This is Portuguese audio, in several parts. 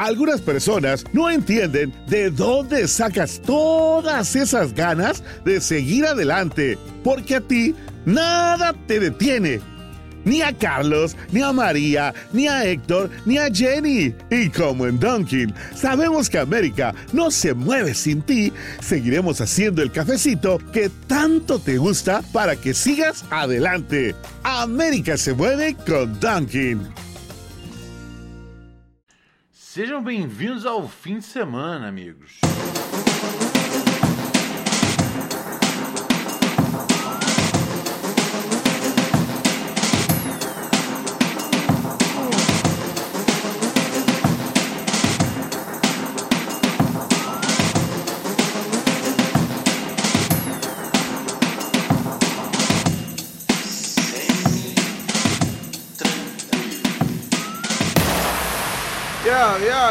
Algunas personas no entienden de dónde sacas todas esas ganas de seguir adelante, porque a ti nada te detiene. Ni a Carlos, ni a María, ni a Héctor, ni a Jenny. Y como en Dunkin, sabemos que América no se mueve sin ti, seguiremos haciendo el cafecito que tanto te gusta para que sigas adelante. América se mueve con Dunkin. Sejam bem-vindos ao fim de semana, amigos.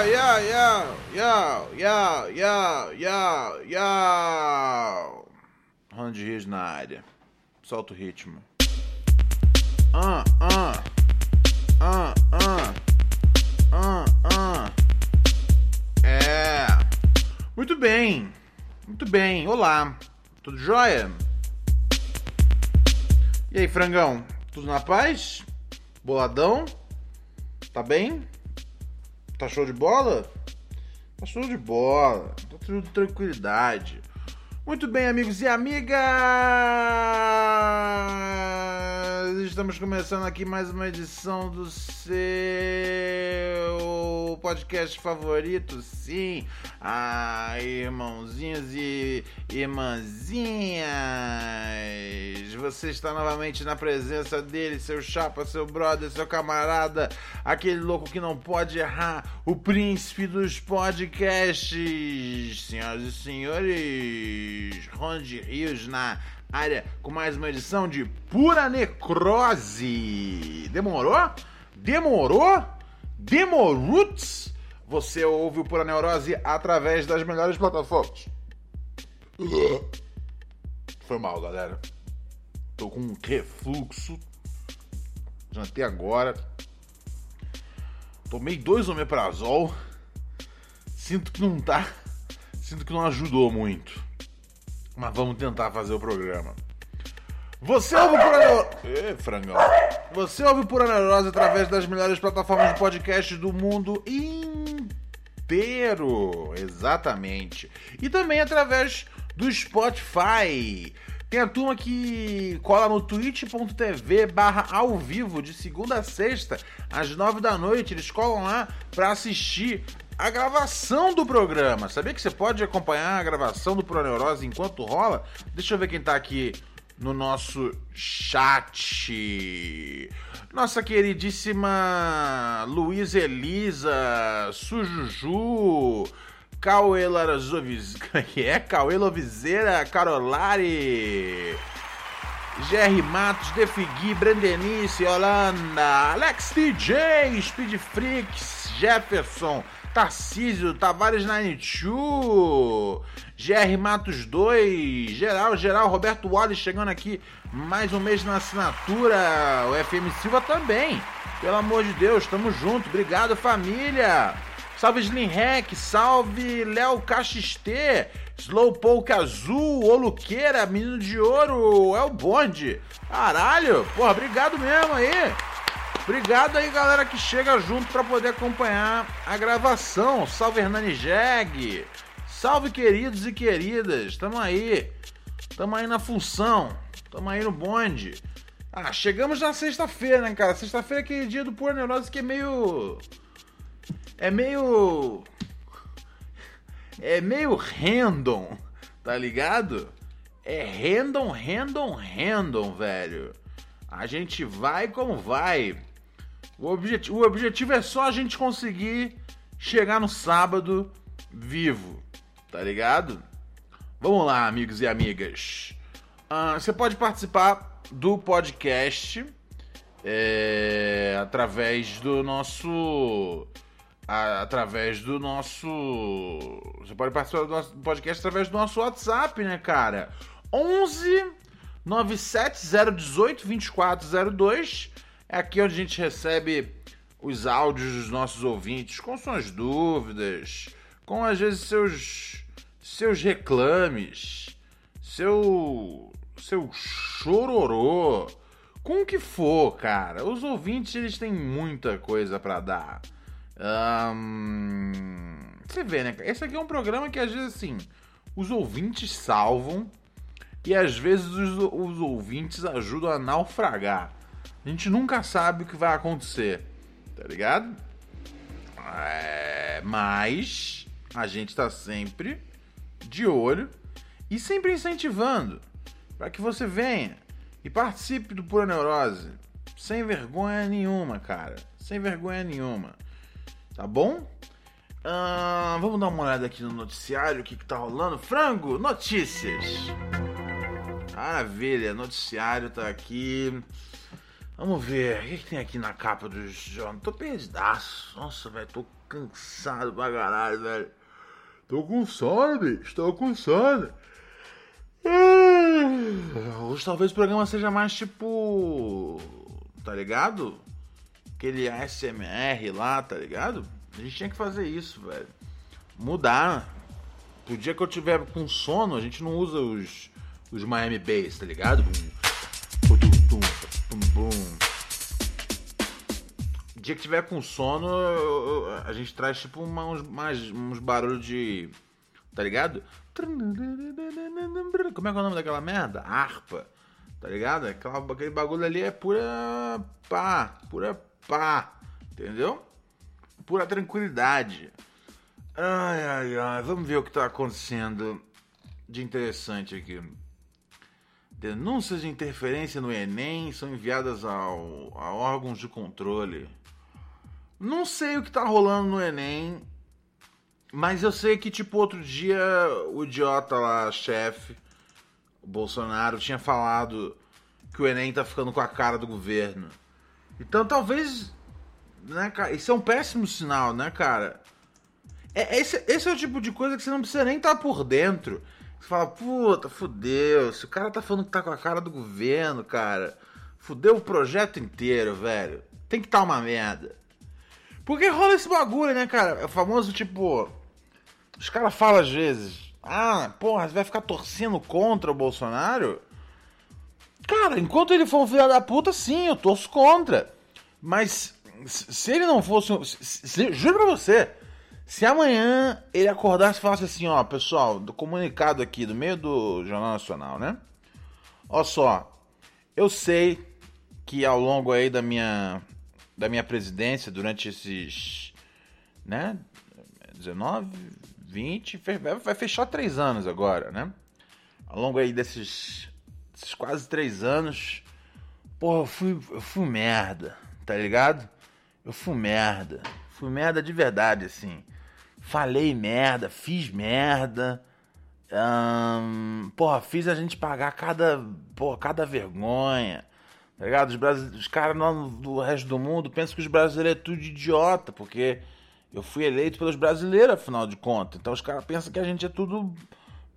yo, yo, yo, yo, yo, yo, yo. Ronald Rios na área. Solta o ritmo. Ah, ah. Ah, ah. Ah, ah. É. Muito bem. Muito bem. Olá. Tudo jóia? E aí, frangão? Tudo na paz? Boladão? Tá bem? Tá show de bola? Tá show de bola. Tá tudo tranquilidade. Muito bem, amigos e amigas! Estamos começando aqui mais uma edição do seu podcast favorito, sim. Ah, irmãozinhos e irmãzinhas! Você está novamente na presença dele, seu chapa, seu brother, seu camarada, aquele louco que não pode errar, o príncipe dos podcasts, senhoras e senhores. Ron de Rios na área com mais uma edição de Pura Necrose. Demorou? Demorou? Demorutes? Você ouve o Pura Neurose através das melhores plataformas. Foi mal, galera. Tô com um refluxo. Jantei agora. Tomei dois omeprazol. Sinto que não tá. Sinto que não ajudou muito. Mas vamos tentar fazer o programa. Você ouve Neurose. Ê, frangão. Você ouve Pura Neurose através das melhores plataformas de podcast do mundo inteiro. Exatamente. E também através do Spotify. Tem a turma que cola no twitch.tv barra ao vivo de segunda a sexta, às nove da noite. Eles colam lá para assistir a gravação do programa. Sabia que você pode acompanhar a gravação do Proneurose enquanto rola? Deixa eu ver quem tá aqui no nosso chat. Nossa queridíssima Luiz Elisa, Sujuju, Cauê Larazovizeira, que é? Cauê Lovizeira, Carolari, GR Matos, Defigui, Brandenice, Holanda, Alex DJ, Speed Freaks, Jefferson, Tarcísio, Tavares 92, GR Matos 2, geral, geral, Roberto Wallace chegando aqui, mais um mês na assinatura, o FM Silva também, pelo amor de Deus, tamo junto, obrigado família, salve Slim Hack, salve Léo Caxistê, Slowpoke Azul, Oluqueira, Menino de Ouro, é o bonde, caralho, porra, obrigado mesmo aí. Obrigado aí, galera, que chega junto para poder acompanhar a gravação. Salve Hernani Jeg. Salve, queridos e queridas. Tamo aí. Tamo aí na função. Tamo aí no bonde. Ah, chegamos na sexta-feira, né, cara? Sexta-feira é aquele dia do Pura Neurose que é meio. É meio. É meio random, tá ligado? É random, random, random, velho. A gente vai como vai. O, objeti o objetivo é só a gente conseguir chegar no sábado vivo, tá ligado? Vamos lá, amigos e amigas. Uh, você pode participar do podcast é, através do nosso. A, através do nosso. Você pode participar do nosso podcast através do nosso WhatsApp, né, cara? 11 97 018 2402 é aqui onde a gente recebe os áudios dos nossos ouvintes com suas dúvidas, com às vezes seus seus reclames, seu seu chororô, com o que for, cara. Os ouvintes eles têm muita coisa para dar. você vê, né? Esse aqui é um programa que às vezes assim os ouvintes salvam e às vezes os, os ouvintes ajudam a naufragar. A gente nunca sabe o que vai acontecer, tá ligado? É, mas a gente tá sempre de olho e sempre incentivando para que você venha e participe do Pura Neurose sem vergonha nenhuma, cara. Sem vergonha nenhuma. Tá bom? Ah, vamos dar uma olhada aqui no noticiário, o que, que tá rolando. Frango, notícias. Maravilha, noticiário tá aqui. Vamos ver, o que, que tem aqui na capa do jornal? Tô perdidaço. Nossa, velho, tô cansado pra caralho, velho. Tô com sono, bicho, tô com sono. Hoje talvez o programa seja mais tipo. Tá ligado? Aquele ASMR lá, tá ligado? A gente tinha que fazer isso, velho. Mudar. Pro dia que eu tiver com sono, a gente não usa os, os Miami Bass, tá ligado? Dia que tiver com sono, a gente traz tipo uma, uns, mais, uns barulhos de. Tá ligado? Como é que é o nome daquela merda? Harpa. Tá ligado? Aquela, aquele bagulho ali é pura pá. Pura pá. Entendeu? Pura tranquilidade. Ai, ai, ai. Vamos ver o que tá acontecendo de interessante aqui. Denúncias de interferência no Enem são enviadas ao, a órgãos de controle. Não sei o que tá rolando no Enem, mas eu sei que, tipo, outro dia o idiota lá, chefe, o Bolsonaro, tinha falado que o Enem tá ficando com a cara do governo. Então talvez. Né, cara? Isso é um péssimo sinal, né, cara? É, esse, esse é o tipo de coisa que você não precisa nem estar tá por dentro. Você fala, puta, fudeu. Se o cara tá falando que tá com a cara do governo, cara, fudeu o projeto inteiro, velho. Tem que estar tá uma merda. Porque rola esse bagulho, né, cara? É o famoso tipo. Os caras falam às vezes, ah, porra, você vai ficar torcendo contra o Bolsonaro? Cara, enquanto ele for um filho da puta, sim, eu torço contra. Mas se ele não fosse. Se, se, juro pra você, se amanhã ele acordasse e falasse assim, ó, pessoal, do comunicado aqui do meio do Jornal Nacional, né? Ó só, eu sei que ao longo aí da minha da minha presidência durante esses, né, 19, 20, vai fechar três anos agora, né? Ao longo aí desses, desses quase três anos, porra, eu fui, eu fui merda, tá ligado? Eu fui merda, fui merda de verdade, assim falei merda, fiz merda. Hum, porra, fiz a gente pagar cada, porra, cada vergonha. Tá ligado? Os, os caras do resto do mundo pensam que os brasileiros é tudo idiota, porque eu fui eleito pelos brasileiros, afinal de contas. Então os caras pensam que a gente é tudo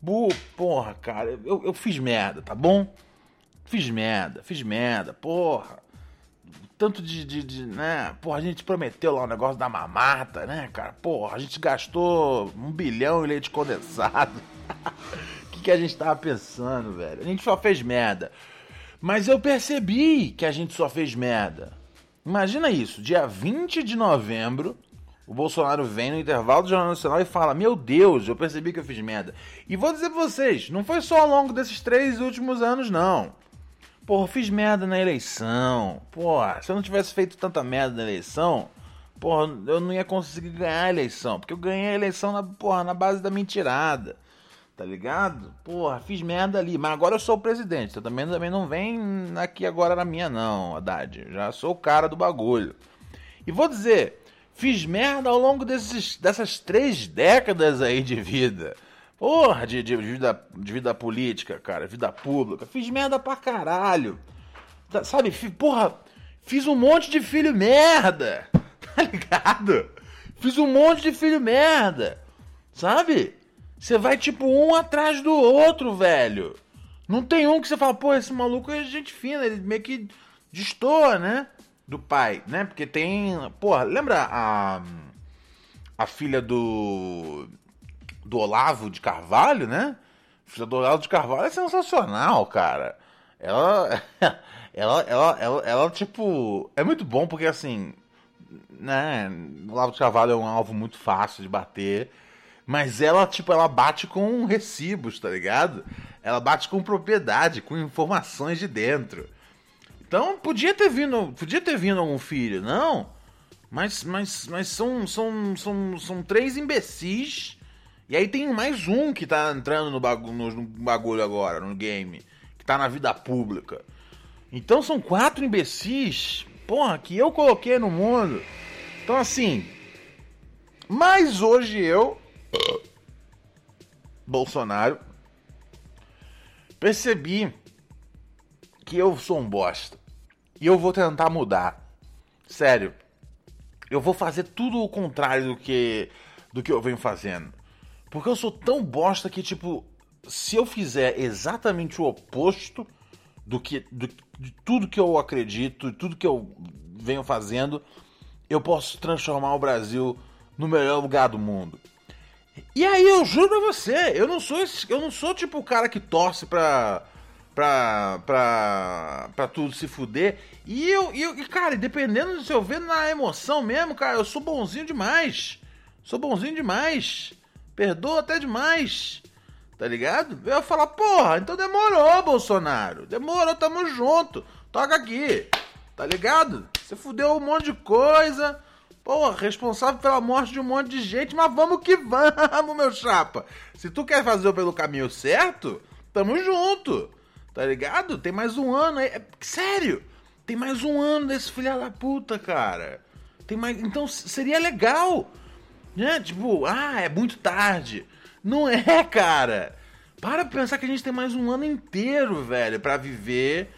burro. Porra, cara, eu, eu fiz merda, tá bom? Fiz merda, fiz merda, porra tanto de, de, de, né? Porra, a gente prometeu lá o negócio da mamata, né, cara? Porra, a gente gastou um bilhão em leite condensado. O que, que a gente tava pensando, velho? A gente só fez merda. Mas eu percebi que a gente só fez merda. Imagina isso, dia 20 de novembro, o Bolsonaro vem no intervalo do Jornal Nacional e fala: Meu Deus, eu percebi que eu fiz merda. E vou dizer pra vocês, não foi só ao longo desses três últimos anos, não. Porra, fiz merda na eleição. Porra, se eu não tivesse feito tanta merda na eleição, porra, eu não ia conseguir ganhar a eleição. Porque eu ganhei a eleição na, porra, na base da mentirada. Tá ligado? Porra, fiz merda ali. Mas agora eu sou o presidente. Você também, também não vem aqui agora na minha, não, Haddad. Já sou o cara do bagulho. E vou dizer, fiz merda ao longo desses, dessas três décadas aí de vida. Porra, de, de, vida, de vida política, cara, vida pública. Fiz merda pra caralho. Tá, sabe, porra, fiz um monte de filho merda. Tá ligado? Fiz um monte de filho merda. Sabe? Você vai tipo um atrás do outro, velho. Não tem um que você fala, pô, esse maluco é gente fina, ele meio que destoa, né? do pai, né? Porque tem. Porra, lembra a. A filha do. Do Olavo de Carvalho, né? A filha do Olavo de Carvalho é sensacional, cara. Ela. Ela, ela, ela, ela, tipo. É muito bom porque assim. Né? O Olavo de Carvalho é um alvo muito fácil de bater. Mas ela, tipo, ela bate com recibos, tá ligado? Ela bate com propriedade, com informações de dentro. Então podia ter vindo, podia ter vindo algum filho, não? Mas, mas, mas são, são, são, são três imbecis. E aí tem mais um que tá entrando no bagulho, no bagulho agora, no game. Que tá na vida pública. Então são quatro imbecis, porra, que eu coloquei no mundo. Então assim. Mas hoje eu. Bolsonaro. Percebi que eu sou um bosta. E eu vou tentar mudar. Sério. Eu vou fazer tudo o contrário do que do que eu venho fazendo. Porque eu sou tão bosta que tipo, se eu fizer exatamente o oposto do que do, de tudo que eu acredito, tudo que eu venho fazendo, eu posso transformar o Brasil no melhor lugar do mundo. E aí eu juro pra você, eu não sou esse, eu não sou tipo o cara que torce pra pra, pra, pra tudo se fuder. E eu, eu, cara, dependendo do se eu ver na emoção mesmo, cara, eu sou bonzinho demais. Sou bonzinho demais. Perdoa até demais. Tá ligado? Eu ia falar, porra, então demorou, Bolsonaro. Demorou, tamo junto. Toca aqui. Tá ligado? Você fudeu um monte de coisa. Porra, responsável pela morte de um monte de gente, mas vamos que vamos, meu chapa. Se tu quer fazer pelo caminho certo, tamo junto. Tá ligado? Tem mais um ano aí. É, sério! Tem mais um ano desse filho da puta, cara. Tem mais. Então seria legal. Né? Tipo, ah, é muito tarde. Não é, cara. Para pensar que a gente tem mais um ano inteiro, velho, para viver,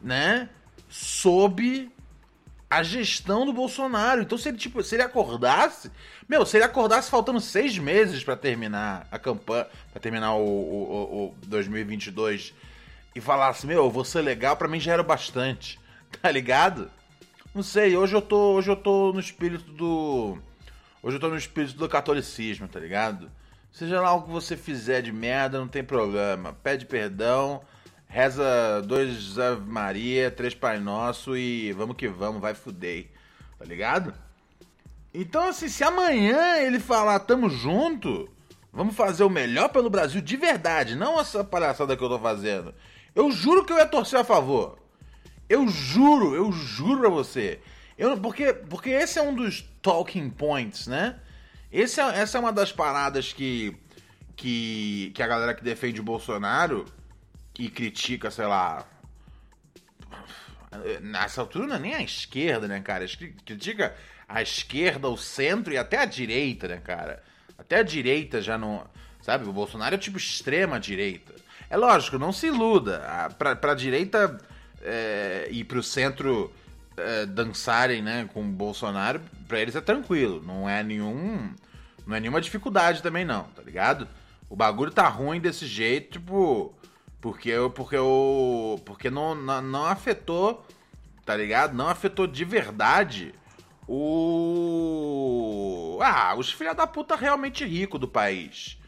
né? Sob a gestão do Bolsonaro. Então, se ele, tipo, se ele acordasse. Meu, se ele acordasse faltando seis meses para terminar a campanha. para terminar o, o, o 2022 e falasse, meu, eu vou ser legal, para mim já era bastante. Tá ligado? Não sei, hoje eu tô, hoje eu tô no espírito do hoje eu tô no espírito do catolicismo, tá ligado? Seja lá o que você fizer de merda, não tem problema. Pede perdão, reza dois Ave Maria, três Pai Nosso e vamos que vamos, vai fuder. Tá ligado? Então, assim, se amanhã ele falar tamo junto, vamos fazer o melhor pelo Brasil de verdade, não essa palhaçada que eu tô fazendo. Eu juro que eu ia torcer a favor. Eu juro, eu juro pra você. Eu, porque, porque esse é um dos talking points, né? Esse é, essa é uma das paradas que, que, que a galera que defende o Bolsonaro e critica, sei lá. Nessa altura não é nem a esquerda, né, cara? Critica a esquerda, o centro e até a direita, né, cara? Até a direita já não. Sabe? O Bolsonaro é tipo extrema direita. É lógico, não se iluda. Pra, pra direita é, e pro centro é, dançarem né, com o Bolsonaro, pra eles é tranquilo. Não é nenhum. Não é nenhuma dificuldade também, não, tá ligado? O bagulho tá ruim desse jeito, tipo. Porque, porque, o, porque não, não, não afetou, tá ligado? Não afetou de verdade o. Ah, os filha da puta realmente rico do país.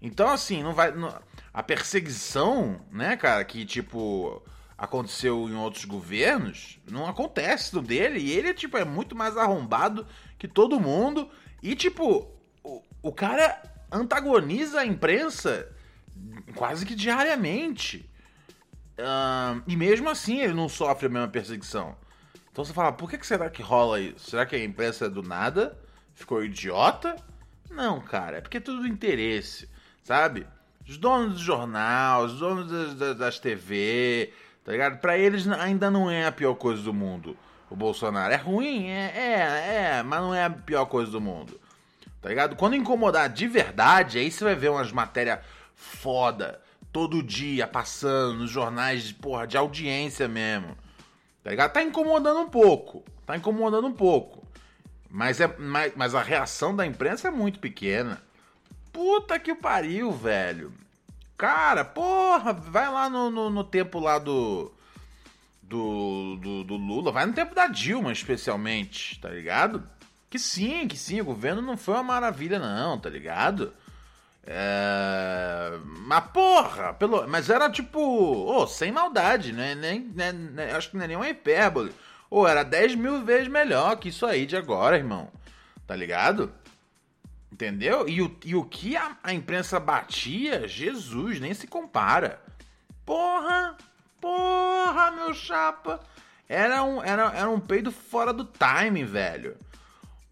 Então, assim, não vai. Não, a perseguição, né, cara, que tipo aconteceu em outros governos, não acontece no dele. E ele, tipo, é muito mais arrombado que todo mundo. E, tipo, o, o cara antagoniza a imprensa quase que diariamente. Uh, e mesmo assim ele não sofre a mesma perseguição. Então você fala, por que, que será que rola isso? Será que a imprensa do nada ficou idiota? Não, cara, é porque é tudo interesse, sabe? Os donos do jornal, os donos das, das, das TV, tá ligado? Pra eles ainda não é a pior coisa do mundo. O Bolsonaro é ruim, é, é, é, mas não é a pior coisa do mundo. Tá ligado? Quando incomodar de verdade, aí você vai ver umas matérias foda todo dia passando nos jornais de, porra, de audiência mesmo. Tá ligado? Tá incomodando um pouco. Tá incomodando um pouco. Mas, é, mas, mas a reação da imprensa é muito pequena. Puta que pariu, velho. Cara, porra, vai lá no, no, no tempo lá do. do, do, do Lula, vai no tempo da Dilma, especialmente, tá ligado? Que sim, que sim, o governo não foi uma maravilha, não, tá ligado? É... Mas porra, pelo... mas era tipo, oh, sem maldade, né? Nem, nem, nem, acho que não é nenhuma hipérbole. Ou oh, era 10 mil vezes melhor que isso aí de agora, irmão. Tá ligado? Entendeu? E o, e o que a, a imprensa batia, Jesus, nem se compara. Porra, porra, meu chapa. Era um, era, era um peido fora do time, velho.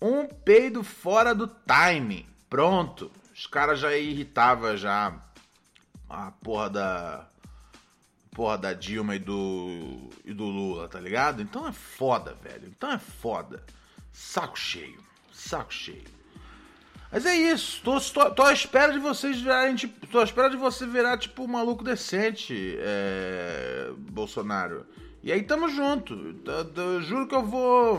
Um peido fora do time. Pronto. Os caras já irritava já a porra da porra da Dilma e do e do Lula, tá ligado? Então é foda, velho. Então é foda. Saco cheio. Saco cheio. Mas é isso. Tô, tô, tô à espera de vocês virarem tipo, tô à espera de você virar tipo um maluco decente, é, Bolsonaro. E aí tamo junto. Eu, eu juro que eu vou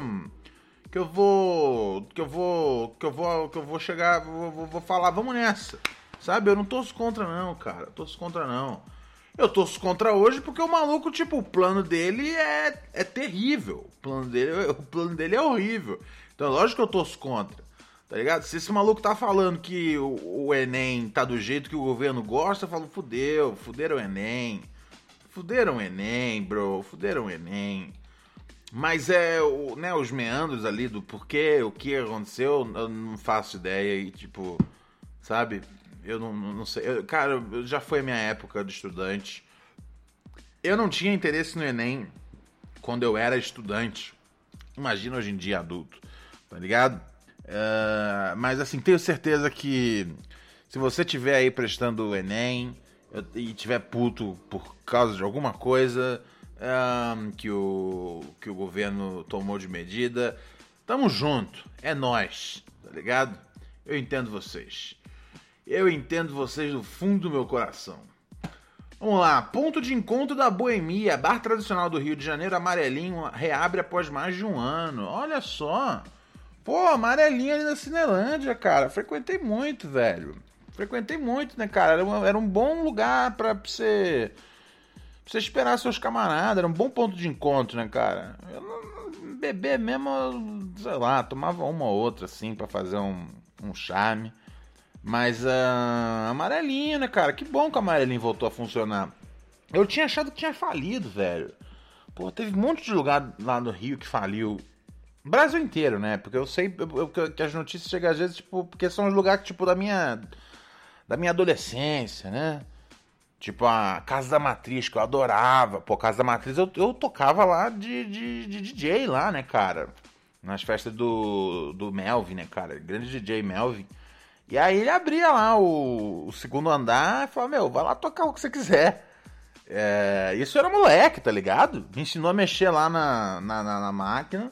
que eu vou. Que eu vou. Que eu vou. Que eu vou chegar. Vou, vou, vou falar, vamos nessa. Sabe? Eu não torço contra, não, cara. Eu torço contra, não. Eu torço contra hoje porque o maluco, tipo, o plano dele é, é terrível. O plano, dele, o plano dele é horrível. Então, lógico que eu torço contra. Tá ligado? Se esse maluco tá falando que o, o Enem tá do jeito que o governo gosta, eu falo, fudeu, fuderam o Enem. Fuderam o Enem, bro. Fuderam o Enem. Mas é o, né, os meandros ali do porquê, o que aconteceu, eu não faço ideia e tipo, sabe? Eu não, não sei. Eu, cara, já foi a minha época de estudante. Eu não tinha interesse no Enem quando eu era estudante. Imagina hoje em dia adulto, tá ligado? Uh, mas assim, tenho certeza que se você tiver aí prestando o Enem e tiver puto por causa de alguma coisa, um, que, o, que o governo tomou de medida. Tamo junto, é nós, tá ligado? Eu entendo vocês. Eu entendo vocês do fundo do meu coração. Vamos lá, ponto de encontro da Boemia, bar tradicional do Rio de Janeiro, amarelinho, reabre após mais de um ano. Olha só. Pô, amarelinho ali na Cinelândia, cara. Frequentei muito, velho. Frequentei muito, né, cara? Era um, era um bom lugar pra você você esperar seus camaradas, era um bom ponto de encontro, né, cara? Eu não, beber mesmo, sei lá, tomava uma ou outra, assim, para fazer um, um charme. Mas uh, amarelinho, né, cara? Que bom que o amarelinho voltou a funcionar. Eu tinha achado que tinha falido, velho. Pô, teve um monte de lugar lá no Rio que faliu. Brasil inteiro, né? Porque eu sei eu, eu, que as notícias chegam às vezes, tipo, porque são os lugares, tipo, da minha. Da minha adolescência, né? Tipo a Casa da Matriz, que eu adorava. Pô, Casa da Matriz eu, eu tocava lá de, de, de DJ lá, né, cara? Nas festas do, do Melvin, né, cara? Grande DJ Melvin. E aí ele abria lá o, o segundo andar e falava, meu, vai lá tocar o que você quiser. É, isso era moleque, tá ligado? Me ensinou a mexer lá na, na, na, na máquina.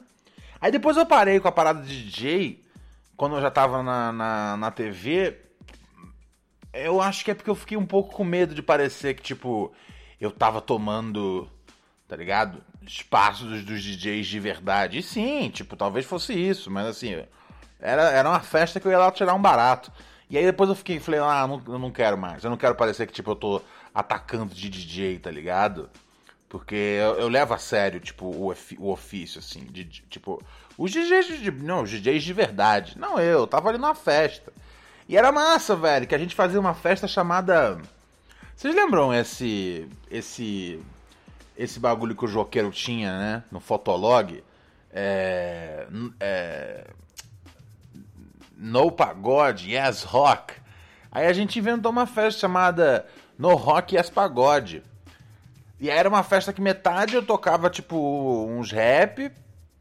Aí depois eu parei com a parada de DJ, quando eu já tava na, na, na TV, eu acho que é porque eu fiquei um pouco com medo de parecer que, tipo, eu tava tomando, tá ligado? Espaços dos DJs de verdade. E sim, tipo, talvez fosse isso, mas assim, era, era uma festa que eu ia lá tirar um barato. E aí depois eu fiquei, falei, ah, não, eu não quero mais. Eu não quero parecer que, tipo, eu tô atacando de DJ, tá ligado? Porque eu, eu levo a sério, tipo, o, o ofício, assim, de, de, tipo, os DJs de, não, os DJs de verdade. Não eu, eu tava ali numa festa. E era massa, velho, que a gente fazia uma festa chamada. Vocês lembram esse. esse. esse bagulho que o Joqueiro tinha, né? No Fotolog? É. é no Pagode, Yes Rock. Aí a gente inventou uma festa chamada No Rock Yes Pagode. E aí era uma festa que metade eu tocava, tipo, uns rap,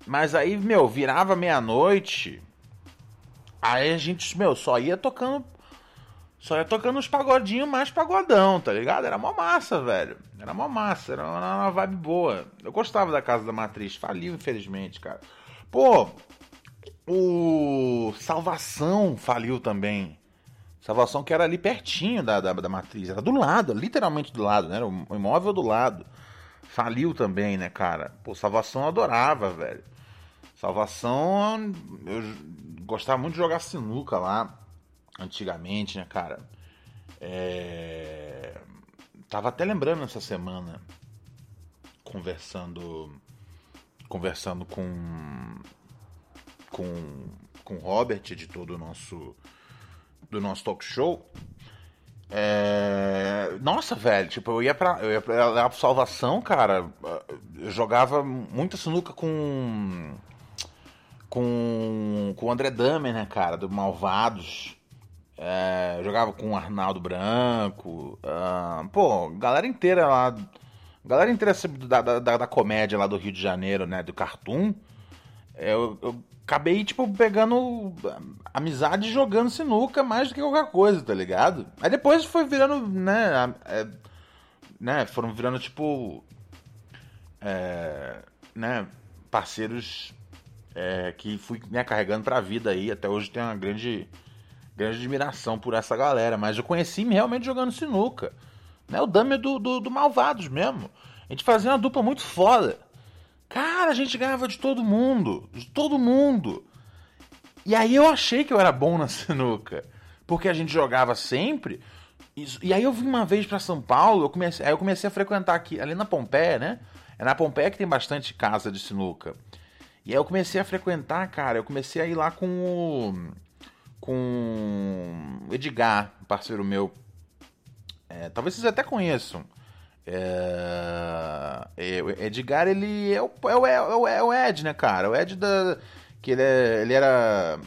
mas aí, meu, virava meia-noite, Aí a gente, meu, só ia tocando. Só ia tocando uns pagodinhos mais pagodão, tá ligado? Era mó massa, velho. Era mó massa, era uma, uma vibe boa. Eu gostava da Casa da Matriz, faliu, infelizmente, cara. Pô, o Salvação faliu também. Salvação que era ali pertinho da, da, da matriz, era do lado, literalmente do lado, né? Era o imóvel do lado. Faliu também, né, cara? Pô, Salvação adorava, velho. Salvação, eu gostava muito de jogar sinuca lá, antigamente, né, cara? É... Tava até lembrando essa semana. conversando conversando com com com o Robert, editor do nosso do nosso talk show. É... Nossa, velho, tipo, eu ia pra, eu ia pra, pra Salvação, cara. Eu jogava muita sinuca com. Com, com o André Damer, né, cara, do Malvados. É, jogava com o Arnaldo Branco. Uh, pô, galera inteira lá. Galera inteira da, da, da, comédia lá do Rio de Janeiro, né? Do Cartoon. Eu, eu acabei, tipo, pegando amizade jogando sinuca mais do que qualquer coisa, tá ligado? Aí depois foi virando, né? É, né foram virando, tipo. É, né? Parceiros é, que fui me carregando pra vida aí. Até hoje tenho uma grande, grande admiração por essa galera. Mas eu conheci realmente jogando sinuca. Né? O Dami do, do, do Malvados mesmo. A gente fazia uma dupla muito foda. Cara, a gente ganhava de todo mundo. De todo mundo. E aí eu achei que eu era bom na sinuca. Porque a gente jogava sempre. E aí eu vim uma vez para São Paulo, eu comecei, aí eu comecei a frequentar aqui, ali na Pompeia, né? É na Pompeia que tem bastante casa de sinuca. E aí eu comecei a frequentar, cara, eu comecei a ir lá com o. com o Edgar, parceiro meu. É, talvez vocês até conheçam. É, é, Edgar, ele é o, é, o, é, o, é o Ed, né, cara? O Ed da. Que ele, é, ele era.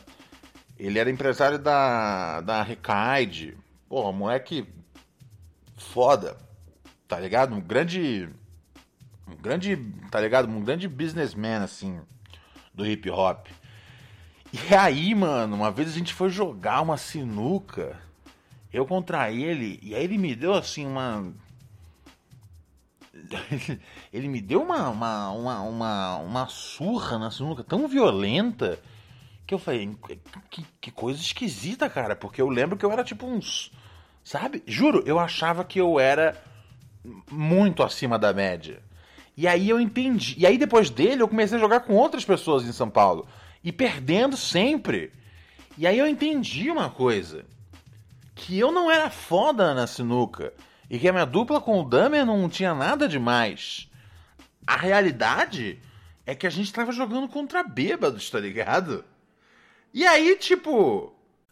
Ele era empresário da, da Recaide. Porra, moleque foda. Tá ligado? Um grande. Um grande. Tá ligado? Um grande businessman, assim. Do hip hop. E aí, mano, uma vez a gente foi jogar uma sinuca. Eu contra ele. E aí ele me deu assim uma ele me deu uma, uma, uma, uma, uma surra na sinuca tão violenta que eu falei, que, que coisa esquisita, cara. Porque eu lembro que eu era tipo uns. Sabe? Juro, eu achava que eu era muito acima da média. E aí eu entendi. E aí depois dele eu comecei a jogar com outras pessoas em São Paulo. E perdendo sempre. E aí eu entendi uma coisa. Que eu não era foda na sinuca e que a minha dupla com o Damer não tinha nada demais. A realidade é que a gente tava jogando contra bêbados, tá ligado? E aí, tipo,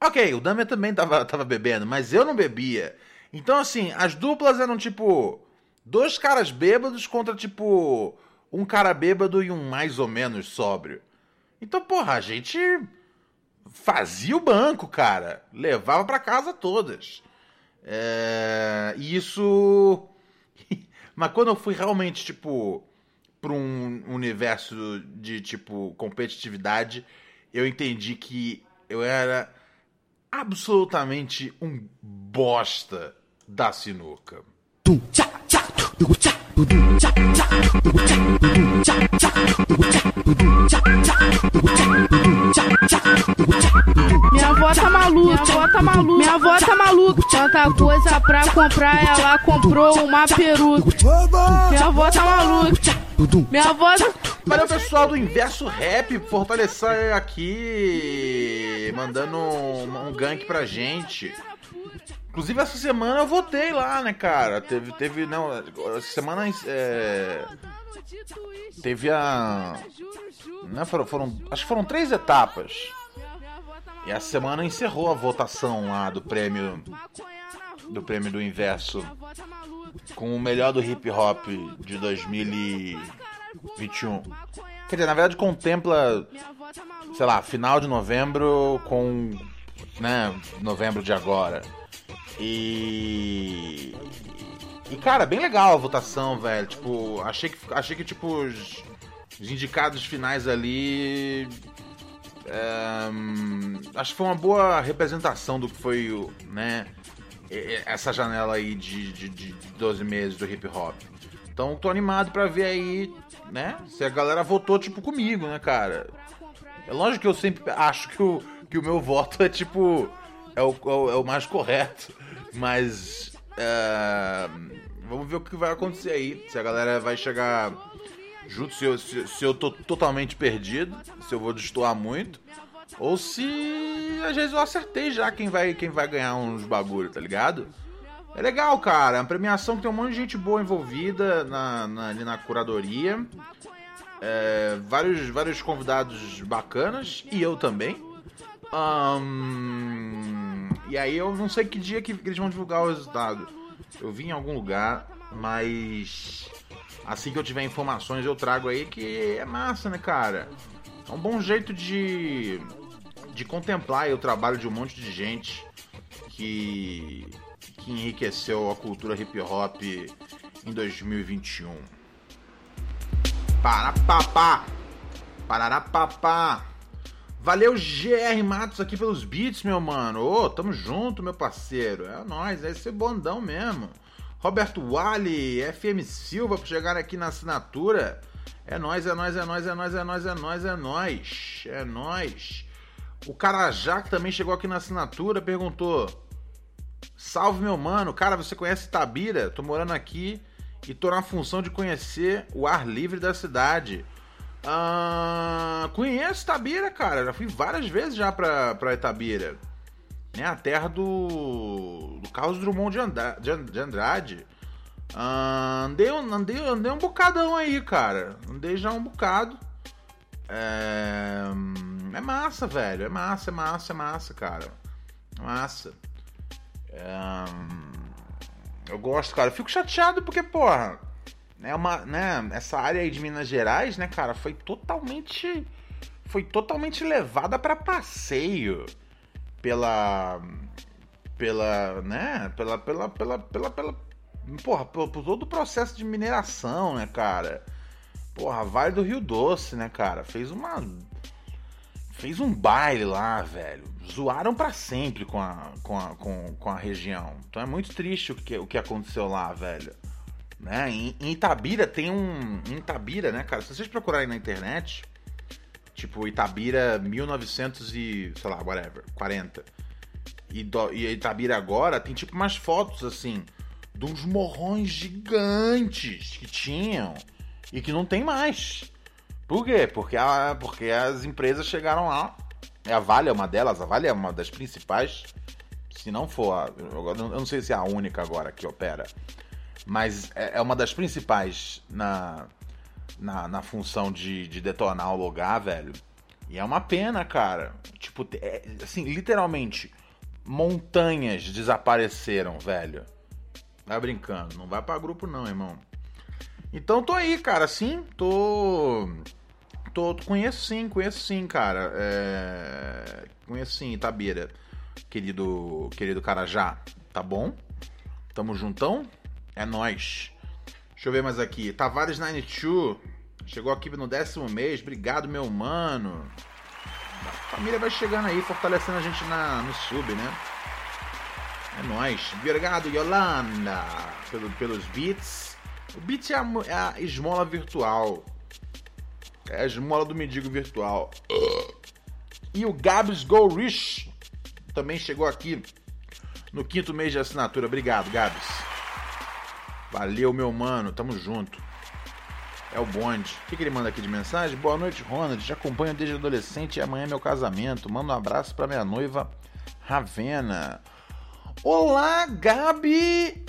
Ok, o Damian também tava, tava bebendo, mas eu não bebia. Então, assim, as duplas eram tipo. Dois caras bêbados contra, tipo. Um cara bêbado e um mais ou menos sóbrio. Então, porra, a gente. Fazia o banco, cara. Levava para casa todas. É... Isso. Mas quando eu fui realmente, tipo. Pra um universo de, tipo, competitividade, eu entendi que eu era absolutamente um bosta da sinuca. Minha avó tá maluca, minha avó tá maluca, minha avó tá maluca. Tanta coisa pra comprar, ela comprou uma peruca. Minha avó tá maluca. Minha avó. tá- Valeu, pessoal do Inverso Rap, fortalecer aqui, mandando um, um gank pra gente. Inclusive, essa semana eu votei lá, né, cara? Teve, teve, não, essa semana, é, teve a, né, foram, foram, acho que foram três etapas. E a semana encerrou a votação lá do prêmio, do prêmio do Inverso, com o melhor do hip hop de 2021. Quer dizer, na verdade contempla, sei lá, final de novembro com, né, novembro de agora. E e cara, bem legal a votação, velho. Tipo, achei que achei que tipo os, os indicados finais ali é, hum, acho que foi uma boa representação do que foi, né, essa janela aí de, de, de 12 meses do hip hop. Então tô animado pra ver aí, né, se a galera votou tipo comigo, né, cara. É lógico que eu sempre acho que o, que o meu voto é tipo, é o, é o, é o mais correto, mas é, vamos ver o que vai acontecer aí, se a galera vai chegar junto, se eu, se, se eu tô totalmente perdido, se eu vou destoar muito, ou se às vezes eu acertei já quem vai, quem vai ganhar uns bagulho, tá ligado? É legal, cara. É uma premiação que tem um monte de gente boa envolvida na, na- ali na curadoria. É, vários, vários convidados bacanas, e eu também. Ahn, e aí eu não sei que dia que eles vão divulgar o resultado. Eu vi em algum lugar, mas assim que eu tiver informações eu trago aí que é massa, né, cara? É um bom jeito de, de contemplar o trabalho de um monte de gente que, que enriqueceu a cultura hip hop em 2021. Parapapá! Pararapapá! Valeu, GR Matos, aqui pelos beats, meu mano. Ô, tamo junto, meu parceiro. É nóis, é esse bondão mesmo. Roberto Wally, FM Silva, por chegar aqui na assinatura. É nóis, é nóis, é nóis, é nóis, é nóis, é nóis, é nóis. É nóis. O Carajá, que também chegou aqui na assinatura, perguntou: Salve, meu mano. Cara, você conhece Itabira? Tô morando aqui e tô na função de conhecer o ar livre da cidade. Ah, conheço Itabira, cara. Já fui várias vezes já pra, pra Itabira. Né? A terra do, do Carlos Drummond de, Anda- de An- de Andrade. Ah, andei, andei, andei um bocadão aí, cara. Andei já um bocado. É, é massa, velho. É massa, é massa, é massa, cara. É massa. É, eu gosto, cara. Fico chateado porque, porra, é uma, né, essa área aí de Minas Gerais, né, cara, foi totalmente foi totalmente levada pra passeio pela pela, né, pela pela pela pela, pela porra, por, por todo o processo de mineração, né, cara? Porra, Vale do Rio Doce, né, cara? Fez uma fez um baile lá, velho. Zoaram pra sempre com a, com a, com, com a região. Então é muito triste o que, o que aconteceu lá, velho. Né? Em, em Itabira tem um. Em Itabira, né, cara? Se vocês procurarem na internet, tipo Itabira 1900 e. sei lá, whatever, 40. E, do, e Itabira agora tem tipo umas fotos assim. De uns morrões gigantes que tinham e que não tem mais. Por quê? Porque, a, porque as empresas chegaram lá. A Vale é uma delas, a Vale é uma das principais. Se não for, a, eu não sei se é a única agora que opera. Mas é é uma das principais na, na, na função de, de detonar o lugar, velho. E é uma pena, cara. Tipo, é, assim, literalmente, montanhas desapareceram, velho. Vai brincando, não vai pra grupo não, irmão. Então tô aí, cara, sim, tô. tô conheço sim, conheço sim, cara. É, conheço sim, Itabira, querido, querido Carajá, tá bom? Tamo juntão? É nóis. Deixa eu ver mais aqui. Tavares 92 chegou aqui no décimo mês. Obrigado, meu mano. A família vai chegando aí, fortalecendo a gente na, no sub, né? É nóis. Obrigado, Yolanda, pelo, pelos beats. O beat é a, é a esmola virtual. É a esmola do mendigo virtual. E o Gabs Go Rich também chegou aqui no quinto mês de assinatura. Obrigado, Gabs. Valeu, meu mano. Tamo junto. É o bonde. O que, que ele manda aqui de mensagem? Boa noite, Ronald. Te acompanho desde adolescente e amanhã é meu casamento. Manda um abraço pra minha noiva, Ravena. Olá, Gabi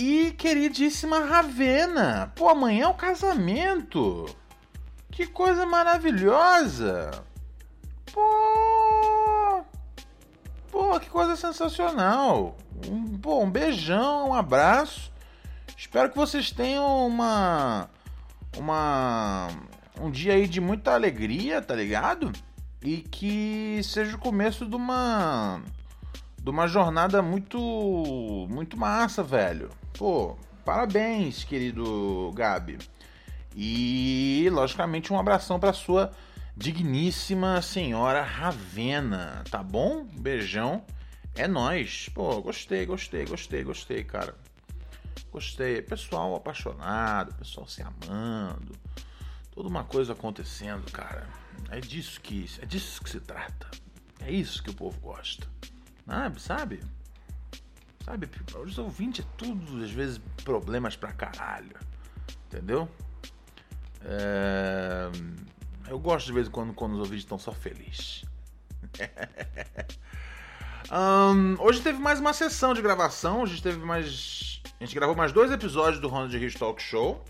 e queridíssima Ravena. Pô, amanhã é o casamento. Que coisa maravilhosa. Pô. Pô, que coisa sensacional. Um, pô, um beijão, um abraço. Espero que vocês tenham uma uma um dia aí de muita alegria, tá ligado? E que seja o começo de uma de uma jornada muito muito massa, velho. Pô, parabéns, querido Gabi. E logicamente um abração para sua digníssima senhora Ravena, tá bom? Beijão. É nós. Pô, gostei, gostei, gostei, gostei, cara. Gostei. Pessoal apaixonado, pessoal se amando. Toda uma coisa acontecendo, cara. É disso que é disso que se trata. É isso que o povo gosta. Sabe, sabe? Sabe, os ouvintes é tudo, às vezes, problemas pra caralho. Entendeu? É... Eu gosto de vez em quando quando os ouvintes estão só felizes. um, hoje teve mais uma sessão de gravação. Gente teve mais. A gente gravou mais dois episódios do Ronald Rios Talk Show.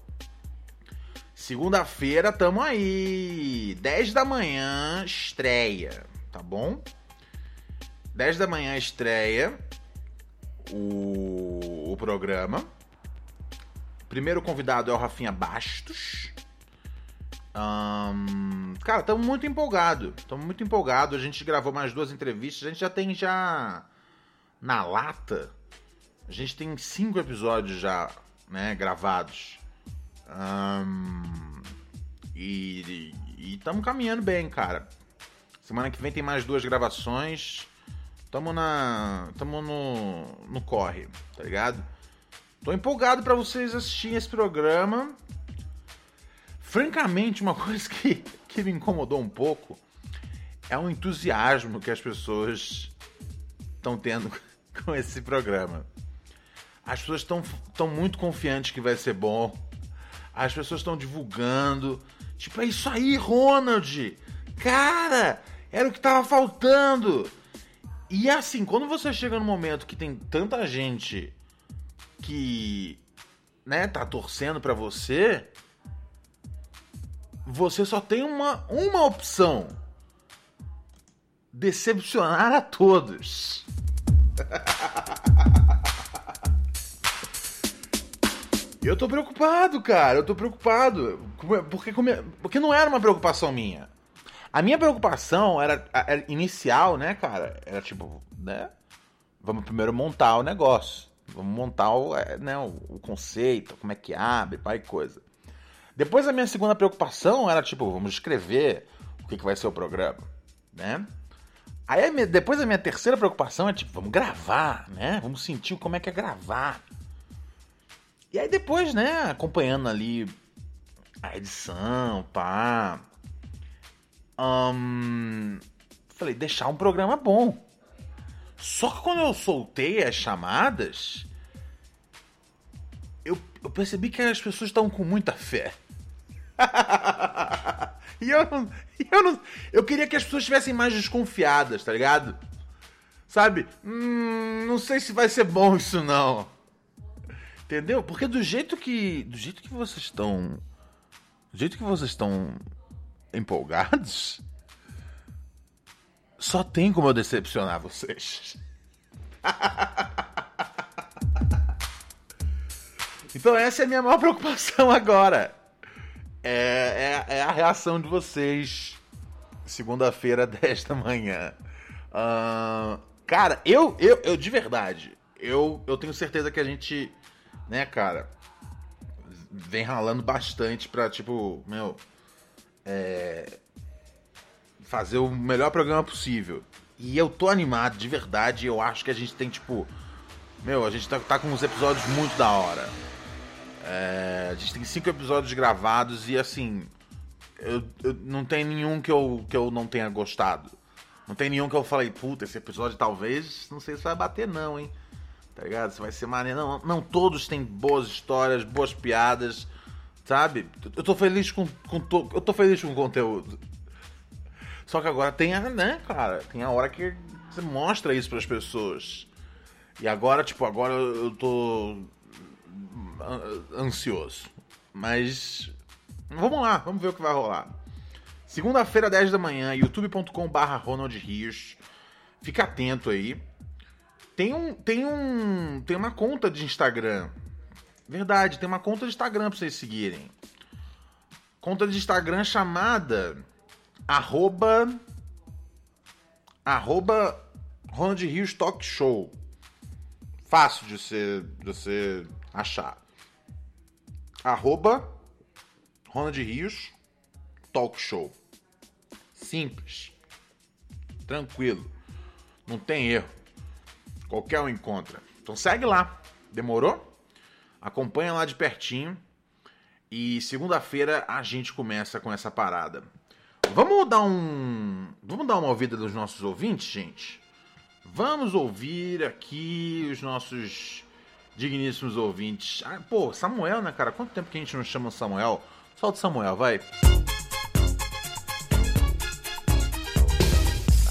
Segunda-feira, tamo aí. 10 da manhã, estreia. Tá bom? 10 da manhã, estreia o, o programa. Primeiro convidado é o Rafinha Bastos. Um, cara, estamos muito empolgado. Estamos muito empolgado. A gente gravou mais duas entrevistas. A gente já tem já na lata. A gente tem cinco episódios já, né, gravados. Um, e estamos caminhando bem, cara. Semana que vem tem mais duas gravações. Tamo na. Tamo no. no corre, tá ligado? Tô empolgado para vocês assistirem esse programa. Francamente, uma coisa que, que me incomodou um pouco é o entusiasmo que as pessoas estão tendo com esse programa. As pessoas estão muito confiantes que vai ser bom. As pessoas estão divulgando. Tipo, é isso aí, Ronald! Cara, era o que tava faltando. E assim, quando você chega no momento que tem tanta gente que, né, tá torcendo para você, você só tem uma, uma opção: decepcionar a todos. Eu tô preocupado, cara. Eu tô preocupado. Porque, porque não era uma preocupação minha. A minha preocupação era, era inicial, né, cara? Era tipo, né? Vamos primeiro montar o negócio. Vamos montar o, é, né, o, conceito, como é que abre, pai coisa. Depois a minha segunda preocupação era tipo, vamos escrever o que, que vai ser o programa, né? Aí a minha, depois a minha terceira preocupação é tipo, vamos gravar, né? Vamos sentir como é que é gravar. E aí depois, né, acompanhando ali a edição, pá, falei, deixar um programa bom. Só que quando eu soltei as chamadas, eu, eu percebi que as pessoas estavam com muita fé. e eu não, eu não. Eu queria que as pessoas estivessem mais desconfiadas, tá ligado? Sabe? Hum, não sei se vai ser bom isso não. Entendeu? Porque do jeito que. Do jeito que vocês estão. Do jeito que vocês estão empolgados, só tem como eu decepcionar vocês. então essa é a minha maior preocupação agora. É, é, é a reação de vocês. Segunda-feira, 10 da manhã. Uh, cara, eu, eu, eu de verdade, eu, eu tenho certeza que a gente, né, cara, vem ralando bastante pra, tipo, meu, é, fazer o melhor programa possível. E eu tô animado, de verdade. Eu acho que a gente tem, tipo. Meu, a gente tá, tá com uns episódios muito da hora. É, a gente tem cinco episódios gravados e assim. Eu, eu, não tem nenhum que eu, que eu não tenha gostado. Não tem nenhum que eu falei, puta, esse episódio talvez, não sei se vai bater não, hein? Tá ligado? Se vai ser maneiro. Não, não todos têm boas histórias, boas piadas, sabe? Eu tô feliz com, com to... eu tô feliz com o conteúdo. Só que agora tem a, né, cara? Tem a hora que você mostra isso para as pessoas. E agora, tipo, agora eu tô ansioso. Mas vamos lá, vamos ver o que vai rolar. Segunda-feira, 10 da manhã, youtube.com/barra Ronald Rios. Fica atento aí. Tem um, tem um, tem uma conta de Instagram. Verdade, tem uma conta de Instagram para vocês seguirem. Conta de Instagram chamada arroba arroba Ronald Rios Talk Show. Fácil de você, de você achar. Arroba Ronald Rios Talk Show. Simples. Tranquilo. Não tem erro. Qualquer um encontra. Então segue lá. Demorou? Acompanha lá de pertinho. E segunda-feira a gente começa com essa parada. Vamos dar um. Vamos dar uma ouvida dos nossos ouvintes, gente? Vamos ouvir aqui os nossos digníssimos ouvintes. Ah, pô, Samuel, né, cara? Quanto tempo que a gente não chama o Samuel? Solta o Samuel, vai.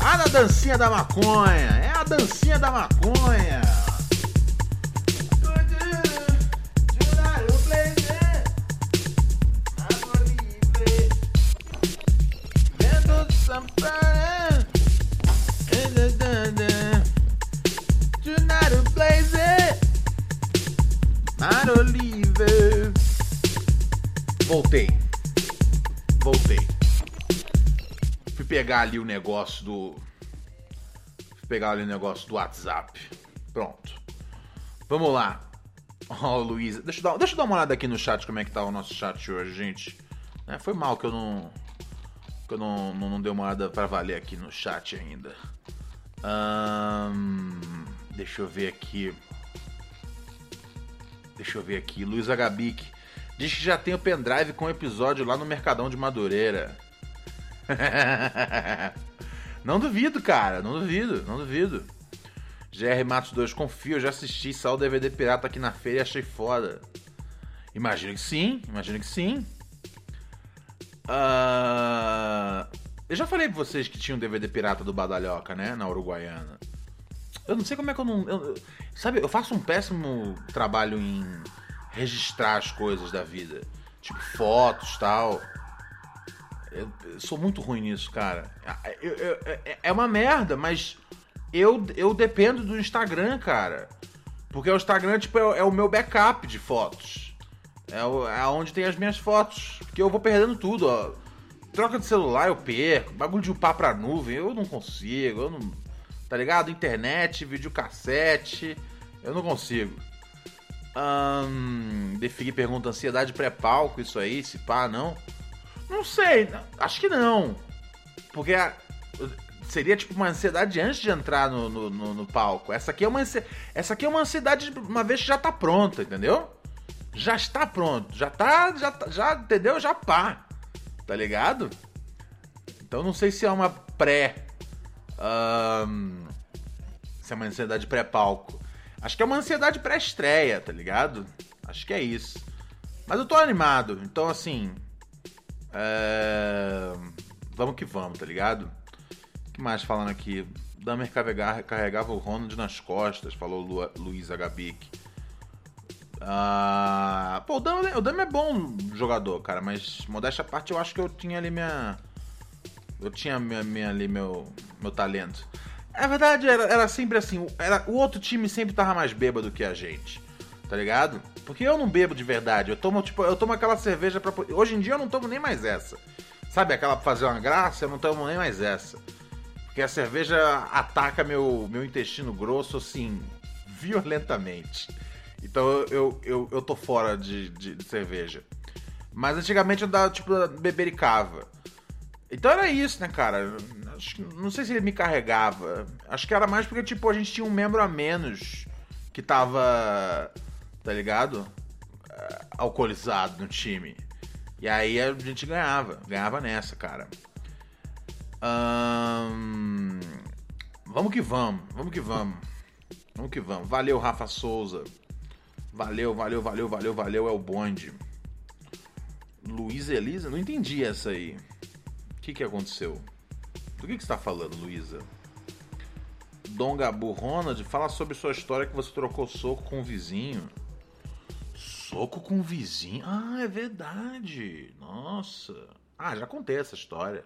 Ah, da dancinha da maconha. É a dancinha da maconha. Voltei. Voltei. Fui pegar ali o negócio do. Fui pegar ali o negócio do WhatsApp. Pronto. Vamos lá. Ó, oh, Luísa. Deixa, eu dar, deixa eu dar uma olhada aqui no chat, como é que tá o nosso chat hoje, gente. É, foi mal que eu não. Que eu não, não, não dei uma olhada pra valer aqui no chat ainda. deixa eu ver aqui. Deixa eu ver aqui. Luiz Agabic. Diz que já tem o pendrive com o episódio lá no Mercadão de Madureira. não duvido, cara. Não duvido, não duvido. GR Matos 2, confio, eu já assisti, saiu o DVD pirata aqui na feira e achei foda. Imagino que sim, imagino que sim. Uh... Eu já falei pra vocês que tinha um DVD pirata do Badalhoca, né? Na Uruguaiana. Eu não sei como é que eu não. Eu, sabe, eu faço um péssimo trabalho em registrar as coisas da vida. Tipo, fotos tal. Eu, eu sou muito ruim nisso, cara. Eu, eu, é, é uma merda, mas eu, eu dependo do Instagram, cara. Porque o Instagram, tipo, é, é o meu backup de fotos. É, o, é onde tem as minhas fotos. Porque eu vou perdendo tudo, ó. Troca de celular eu perco. Bagulho de upar pra nuvem, eu não consigo. Eu não. Tá ligado? Internet, videocassete. Eu não consigo. Hum, Defig pergunta: ansiedade pré-palco, isso aí, se pá, não? Não sei, acho que não. Porque a, seria tipo uma ansiedade antes de entrar no, no, no, no palco. Essa aqui, é uma, essa aqui é uma ansiedade uma vez que já tá pronta, entendeu? Já está pronto, já tá, já, tá, já entendeu? Já pá, tá ligado? Então não sei se é uma pré. Um, se é uma ansiedade pré-palco. Acho que é uma ansiedade pré-estreia, tá ligado? Acho que é isso. Mas eu tô animado, então assim. É... Vamos que vamos, tá ligado? O que mais falando aqui? Damer carregava, carregava o Ronald nas costas, falou Lu, Luiz Agabic. Ah, pô, o Dama, é bom jogador, cara, mas modéstia à parte, eu acho que eu tinha ali minha. Eu tinha minha, minha ali meu, meu talento. A verdade era, era sempre assim, era, o outro time sempre tava mais bêbado que a gente. Tá ligado? Porque eu não bebo de verdade. Eu tomo, tipo, eu tomo aquela cerveja pra. Hoje em dia eu não tomo nem mais essa. Sabe aquela pra fazer uma graça? Eu não tomo nem mais essa. Porque a cerveja ataca meu, meu intestino grosso, assim, violentamente. Então eu, eu, eu, eu tô fora de, de, de, cerveja. Mas antigamente eu dava, tipo, bebericava. Então era isso, né, cara? Acho, não sei se ele me carregava. Acho que era mais porque, tipo, a gente tinha um membro a menos que tava, tá ligado? Uh, alcoolizado no time. E aí a gente ganhava. Ganhava nessa, cara. Ahn, vamos que vamos, vamos que vamos. Vamos que vamos. Valeu, Rafa Souza. Valeu, valeu, valeu, valeu, valeu, é o bonde. Luísa Elisa? Não entendi essa aí. Que, que aconteceu? Do que, que você tá falando, Luísa? Dom Gabu Ronald, fala sobre sua história que você trocou soco com o vizinho. Soco com o vizinho? Ah, é verdade. Nossa. Ah, já contei essa história.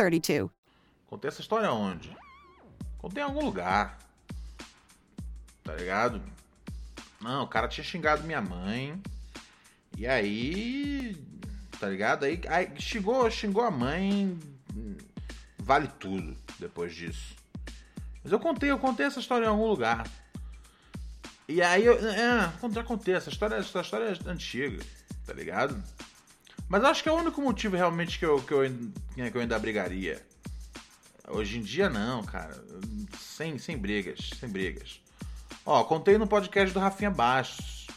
Contei essa história onde? Contei em algum lugar. Tá ligado? Não, o cara tinha xingado minha mãe. E aí. Tá ligado? Aí, aí xingou, xingou a mãe. Vale tudo depois disso. Mas eu contei, eu contei essa história em algum lugar. E aí eu. É, já contei, essa história, essa história é antiga, tá ligado? Mas acho que é o único motivo realmente que eu, que eu, que eu ainda brigaria. Hoje em dia não, cara. Sem, sem brigas, sem brigas. Ó, contei no podcast do Rafinha Bastos.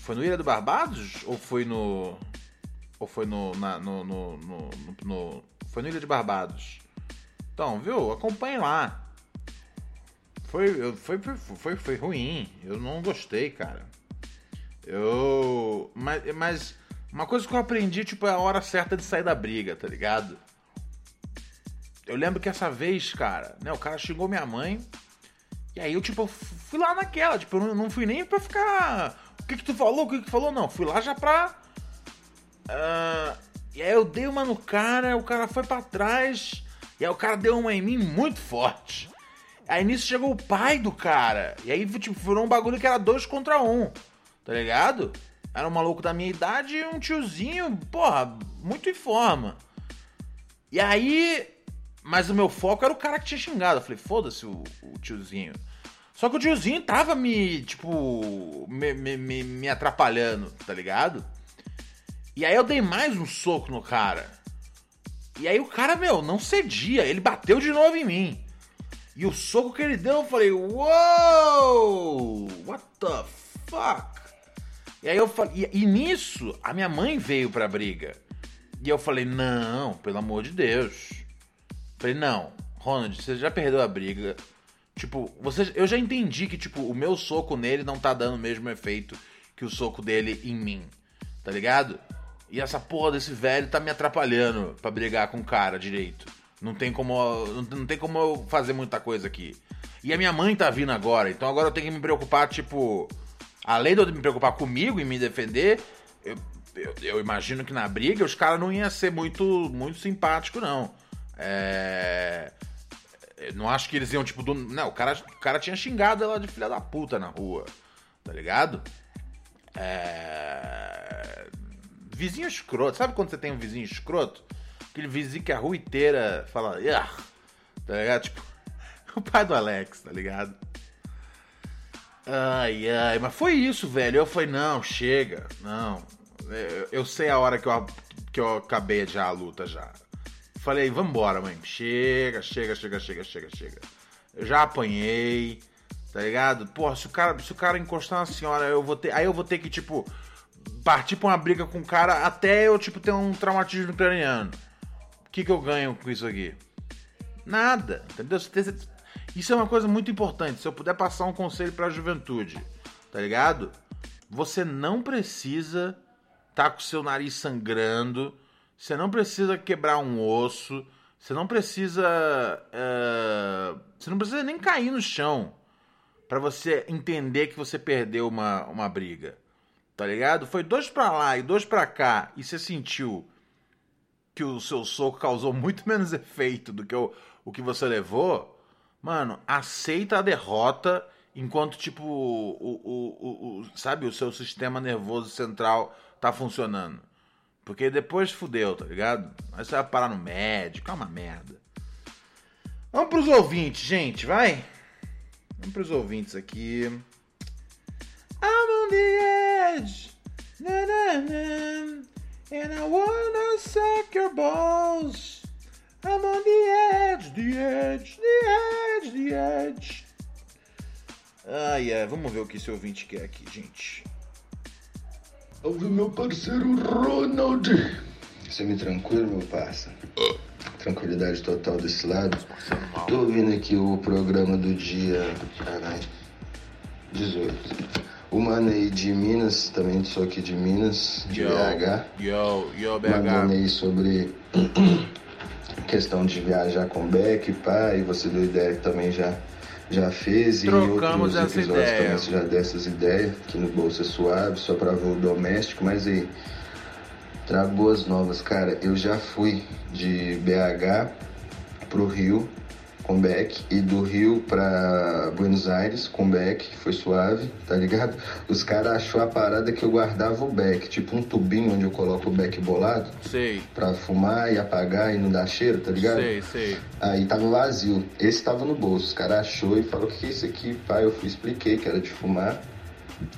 Foi no Ilha do Barbados? Ou foi no. Ou foi no. na- no, no, no- no- Foi no Ilha de Barbados. Então, viu? Acompanhe lá. Foi, foi, foi, foi ruim. Eu não gostei, cara. Eu. Mas, mas uma coisa que eu aprendi, tipo, é a hora certa de sair da briga, tá ligado? Eu lembro que essa vez, cara, né, o cara xingou minha mãe. E aí eu, tipo, fui lá naquela, tipo, eu não, fui nem pra ficar. O que que tu falou? O que que tu falou? Não, fui lá já pra. ah, e aí eu dei uma no cara, o cara foi pra trás. E aí o cara deu uma em mim muito forte. Aí nisso chegou o pai do cara. E aí, tipo, virou um bagulho que era dois contra um. Tá ligado? Era um maluco da minha idade e um tiozinho, porra, muito em forma. E aí. Mas o meu foco era o cara que tinha xingado. Eu falei, foda-se o, o tiozinho. Só que o tiozinho tava me, tipo, me, me, me, atrapalhando, tá ligado? E aí eu dei mais um soco no cara. E aí o cara, meu, não cedia. Ele bateu de novo em mim. E o soco que ele deu, eu falei, uou! What the fuck? E aí eu falei, e, nisso, a minha mãe veio pra briga. E eu falei, não, pelo amor de Deus. Falei, não, Ronald, você já perdeu a briga. Tipo, você, eu já entendi que, tipo, o meu soco nele não tá dando o mesmo efeito que o soco dele em mim. Tá ligado? E essa porra desse velho tá me atrapalhando pra brigar com o cara direito. Não tem como. Não tem como eu fazer muita coisa aqui. E a minha mãe tá vindo agora, então agora eu tenho que me preocupar, tipo. Além de eu me preocupar comigo e me defender, eu, eu, eu imagino que na briga os caras não iam ser muito, muito simpáticos, não. É. Não acho que eles iam, tipo, do. Não, o cara, o cara tinha xingado ela de filha da puta na rua. Tá ligado? É. Vizinho escroto. Sabe quando você tem um vizinho escroto? Aquele vizinho que a rua inteira fala. Tá ligado? Tipo, o pai do Alex, tá ligado? Ai, ai, mas foi isso, velho. Eu falei, não, chega, não. Eu, eu sei a hora que eu, que eu acabei já a luta já. falei, vambora, mãe. Chega, chega, chega, chega, chega, chega. Eu já apanhei, tá ligado? Porra, se o cara, se o cara encostar na senhora, eu vou ter. Aí eu vou ter que, tipo, partir pra uma briga com o cara até eu, tipo, ter um traumatismo craniano. O que, que eu ganho com isso aqui? Nada, entendeu? Isso é uma coisa muito importante. Se eu puder passar um conselho pra juventude, tá ligado? Você não precisa tá com o seu nariz sangrando, você não precisa quebrar um osso, você não precisa. Uh, você não precisa nem cair no chão para você entender que você perdeu uma, uma briga. Tá ligado? Foi dois pra lá e dois pra cá e você sentiu que o seu soco causou muito menos efeito do que o, o que você levou. Mano, aceita a derrota enquanto, tipo, o, o, o, o, sabe, o seu sistema nervoso central tá funcionando. Porque depois fudeu, tá ligado? Aí você vai parar no médico, é uma merda. Vamos pros ouvintes, gente, vai? Vamos pros ouvintes aqui. I'm on the edge. Na, na, na, and I wanna suck your balls. I'm on the edge, the edge, the edge, the edge. Ai, ai, vamos ver o que esse ouvinte quer aqui, gente. Salve meu parceiro Ronald! Semi tranquilo, meu parça? Tranquilidade total desse lado. Tô ouvindo aqui o programa do dia. Caralho. 18. O mano aí de Minas, também sou aqui de Minas, de Yo, BH. Yo, yo, Mandando BH. aí sobre questão de viajar com Beck, pá, e você deu ideia que também já, já fez. Trocamos e em outros episódios ideia. também você já deu essas ideias, que no bolso é suave, só pra voo doméstico, mas aí, trago boas novas, cara. Eu já fui de BH pro Rio com Beck e do Rio pra Buenos Aires com Beck, foi suave, tá ligado? Os caras achou a parada que eu guardava o Beck, tipo um tubinho onde eu coloco o Beck bolado Sei, pra fumar e apagar e não dar cheiro, tá ligado? sei, sei. Aí tava vazio. Esse tava no bolso. Os caras achou e falou que é isso aqui, pai. Eu fui expliquei que era de fumar.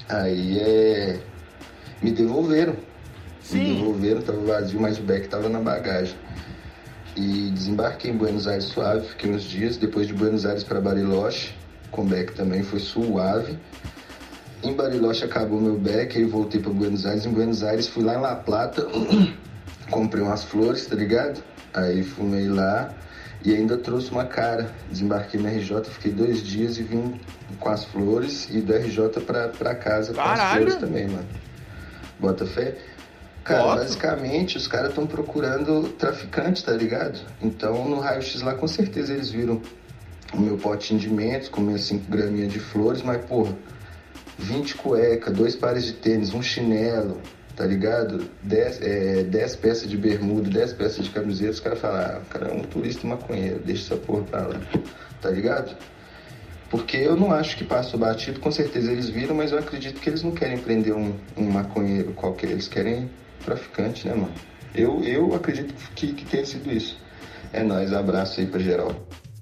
Aí é. Me devolveram. Sim. Me devolveram, tava vazio, mas o back tava na bagagem. E desembarquei em Buenos Aires suave, fiquei uns dias. Depois de Buenos Aires para Bariloche, com back também foi suave. Em Bariloche acabou meu back, aí voltei para Buenos Aires. Em Buenos Aires fui lá em La Plata, comprei umas flores, tá ligado? Aí fumei lá e ainda trouxe uma cara. Desembarquei na RJ, fiquei dois dias e vim com as flores e do RJ pra, pra casa com as Caralho! flores também, mano. Bota fé? Cara, basicamente os caras estão procurando traficante, tá ligado? Então no raio-x lá com certeza eles viram o meu potinho de mentos com minhas 5 graminhas de flores, mas porra, 20 cueca, dois pares de tênis, um chinelo, tá ligado? 10 é, 10 peças de bermuda, 10 peças de camiseta, os caras falam, ah, o cara é um turista maconheiro, deixa essa porra pra lá, tá ligado? Porque eu não acho que passa o batido, com certeza eles viram, mas eu acredito que eles não querem prender um, um maconheiro qualquer, eles querem traficante, né, mano? Eu, eu acredito que, que tenha sido isso. É nóis, abraço aí pra geral.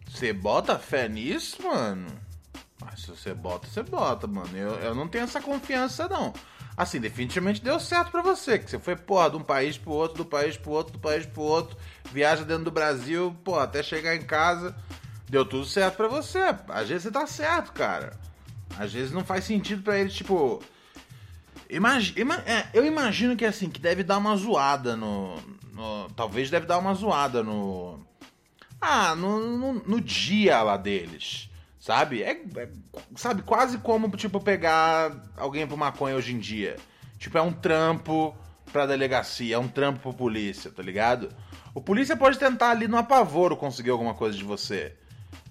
Você bota fé nisso, mano? Ah, se você bota, você bota, mano. Eu, eu não tenho essa confiança, não. Assim, definitivamente deu certo pra você. Que você foi, porra, de um país pro outro, do país pro outro, do país pro outro. Viaja dentro do Brasil, pô, até chegar em casa. Deu tudo certo pra você. Às vezes você tá certo, cara. Às vezes não faz sentido pra eles, tipo. Ima- é, eu imagino que assim, que deve dar uma zoada no, no- Talvez deve dar uma zoada no. Ah, no, no, no dia lá deles. Sabe? É, é- sabe, quase como, tipo, pegar alguém pro maconha hoje em dia. Tipo, é um trampo pra delegacia, é um trampo pro polícia, tá ligado? O polícia pode tentar ali no apavoro conseguir alguma coisa de você.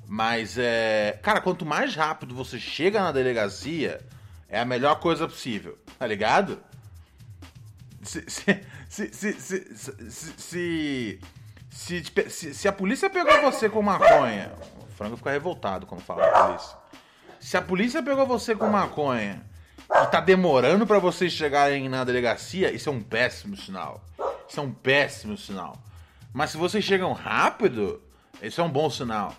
Mas é. Cara, quanto mais rápido você chega na delegacia, é a melhor coisa possível, tá ligado? Se. Se. Se. Se. Se. A polícia pegou você com maconha. O frango fica revoltado quando fala da polícia. Se a polícia pegou você com maconha e tá demorando pra vocês chegarem na delegacia, isso é um péssimo sinal. Isso é um péssimo sinal. Mas se vocês chegam rápido, isso é um bom sinal.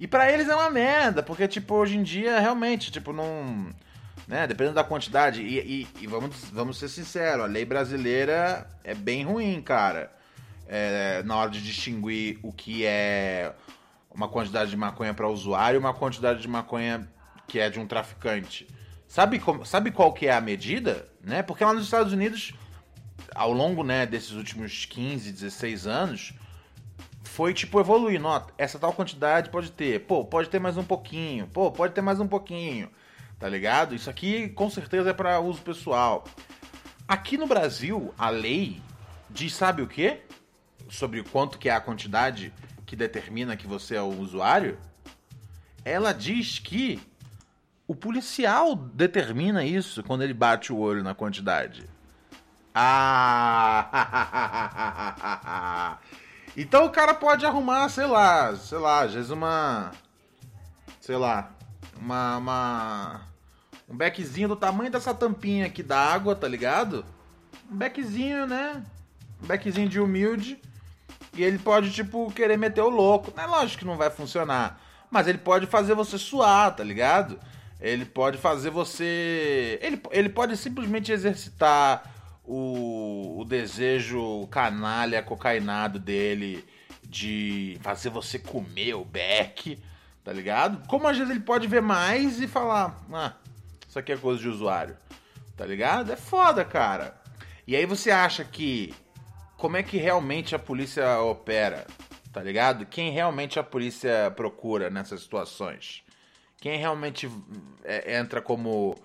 E pra eles é uma merda, porque, tipo, hoje em dia, realmente, tipo, não. Né, dependendo da quantidade. E, e- e vamos, vamos ser sinceros, a lei brasileira é bem ruim, cara. é, na hora de distinguir o que é uma quantidade de maconha para usuário e uma quantidade de maconha que é de um traficante. Sabe, como, sabe qual que é a medida? Né? Porque lá nos Estados Unidos, ao longo né, desses últimos 15, 16 anos, foi tipo evoluindo. Ó, essa tal quantidade pode ter. Pô, pode ter mais um pouquinho. Pô, pode ter mais um pouquinho. Tá ligado? Isso aqui com certeza é para uso pessoal. Aqui no Brasil, a lei diz sabe o quê? Sobre quanto que é a quantidade que determina que você é o usuário? Ela diz que o policial determina isso quando ele bate o olho na quantidade. Ah! então o cara pode arrumar, sei lá, sei lá, às vezes uma. Sei lá, uma. uma um beckzinho do tamanho dessa tampinha aqui da água, tá ligado? Um beckzinho, né? Um beckzinho de humilde. E ele pode, tipo, querer meter o louco. É lógico que não vai funcionar. Mas ele pode fazer você suar, tá ligado? Ele pode fazer você. Ele, ele pode simplesmente exercitar o, o desejo canalha, cocainado dele de fazer você comer o beck, tá ligado? Como às vezes ele pode ver mais e falar: ah, isso aqui é coisa de usuário, tá ligado? É foda, cara. E aí você acha que. Como é que realmente a polícia opera? Tá ligado? Quem realmente a polícia procura nessas situações? Quem realmente é, entra como,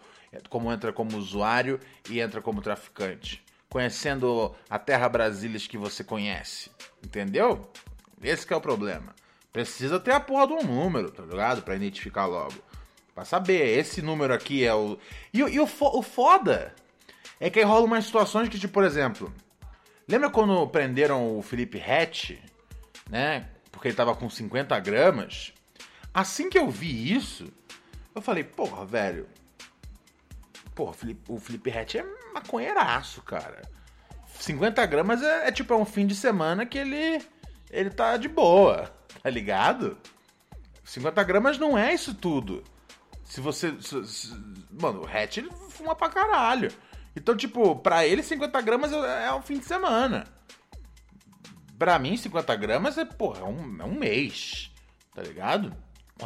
como entra como usuário e entra como traficante? Conhecendo a Terra Brasília que você conhece. Entendeu? Esse é o problema. Precisa ter a porra de um número, tá ligado? Pra identificar logo. Pra saber, esse número aqui é o. E, e o, o foda é que aí rola umas situações que, tipo, por exemplo. Lembra quando prenderam o Felipe Hatch, né? Porque ele tava com 50 gramas. Assim que eu vi isso, eu falei, porra, velho. Porra, o Felipe Hatch é maconheiraço, cara. 50 gramas é, é, tipo é um fim de semana que ele ele tá de boa, tá ligado? 50 gramas não é isso tudo. Se você. Se, se, mano, o Hatch ele fuma pra caralho. Então, tipo, pra ele 50 gramas é, é um fim de semana. Pra mim, 50 gramas é, porra, é um, é um mês. Tá ligado?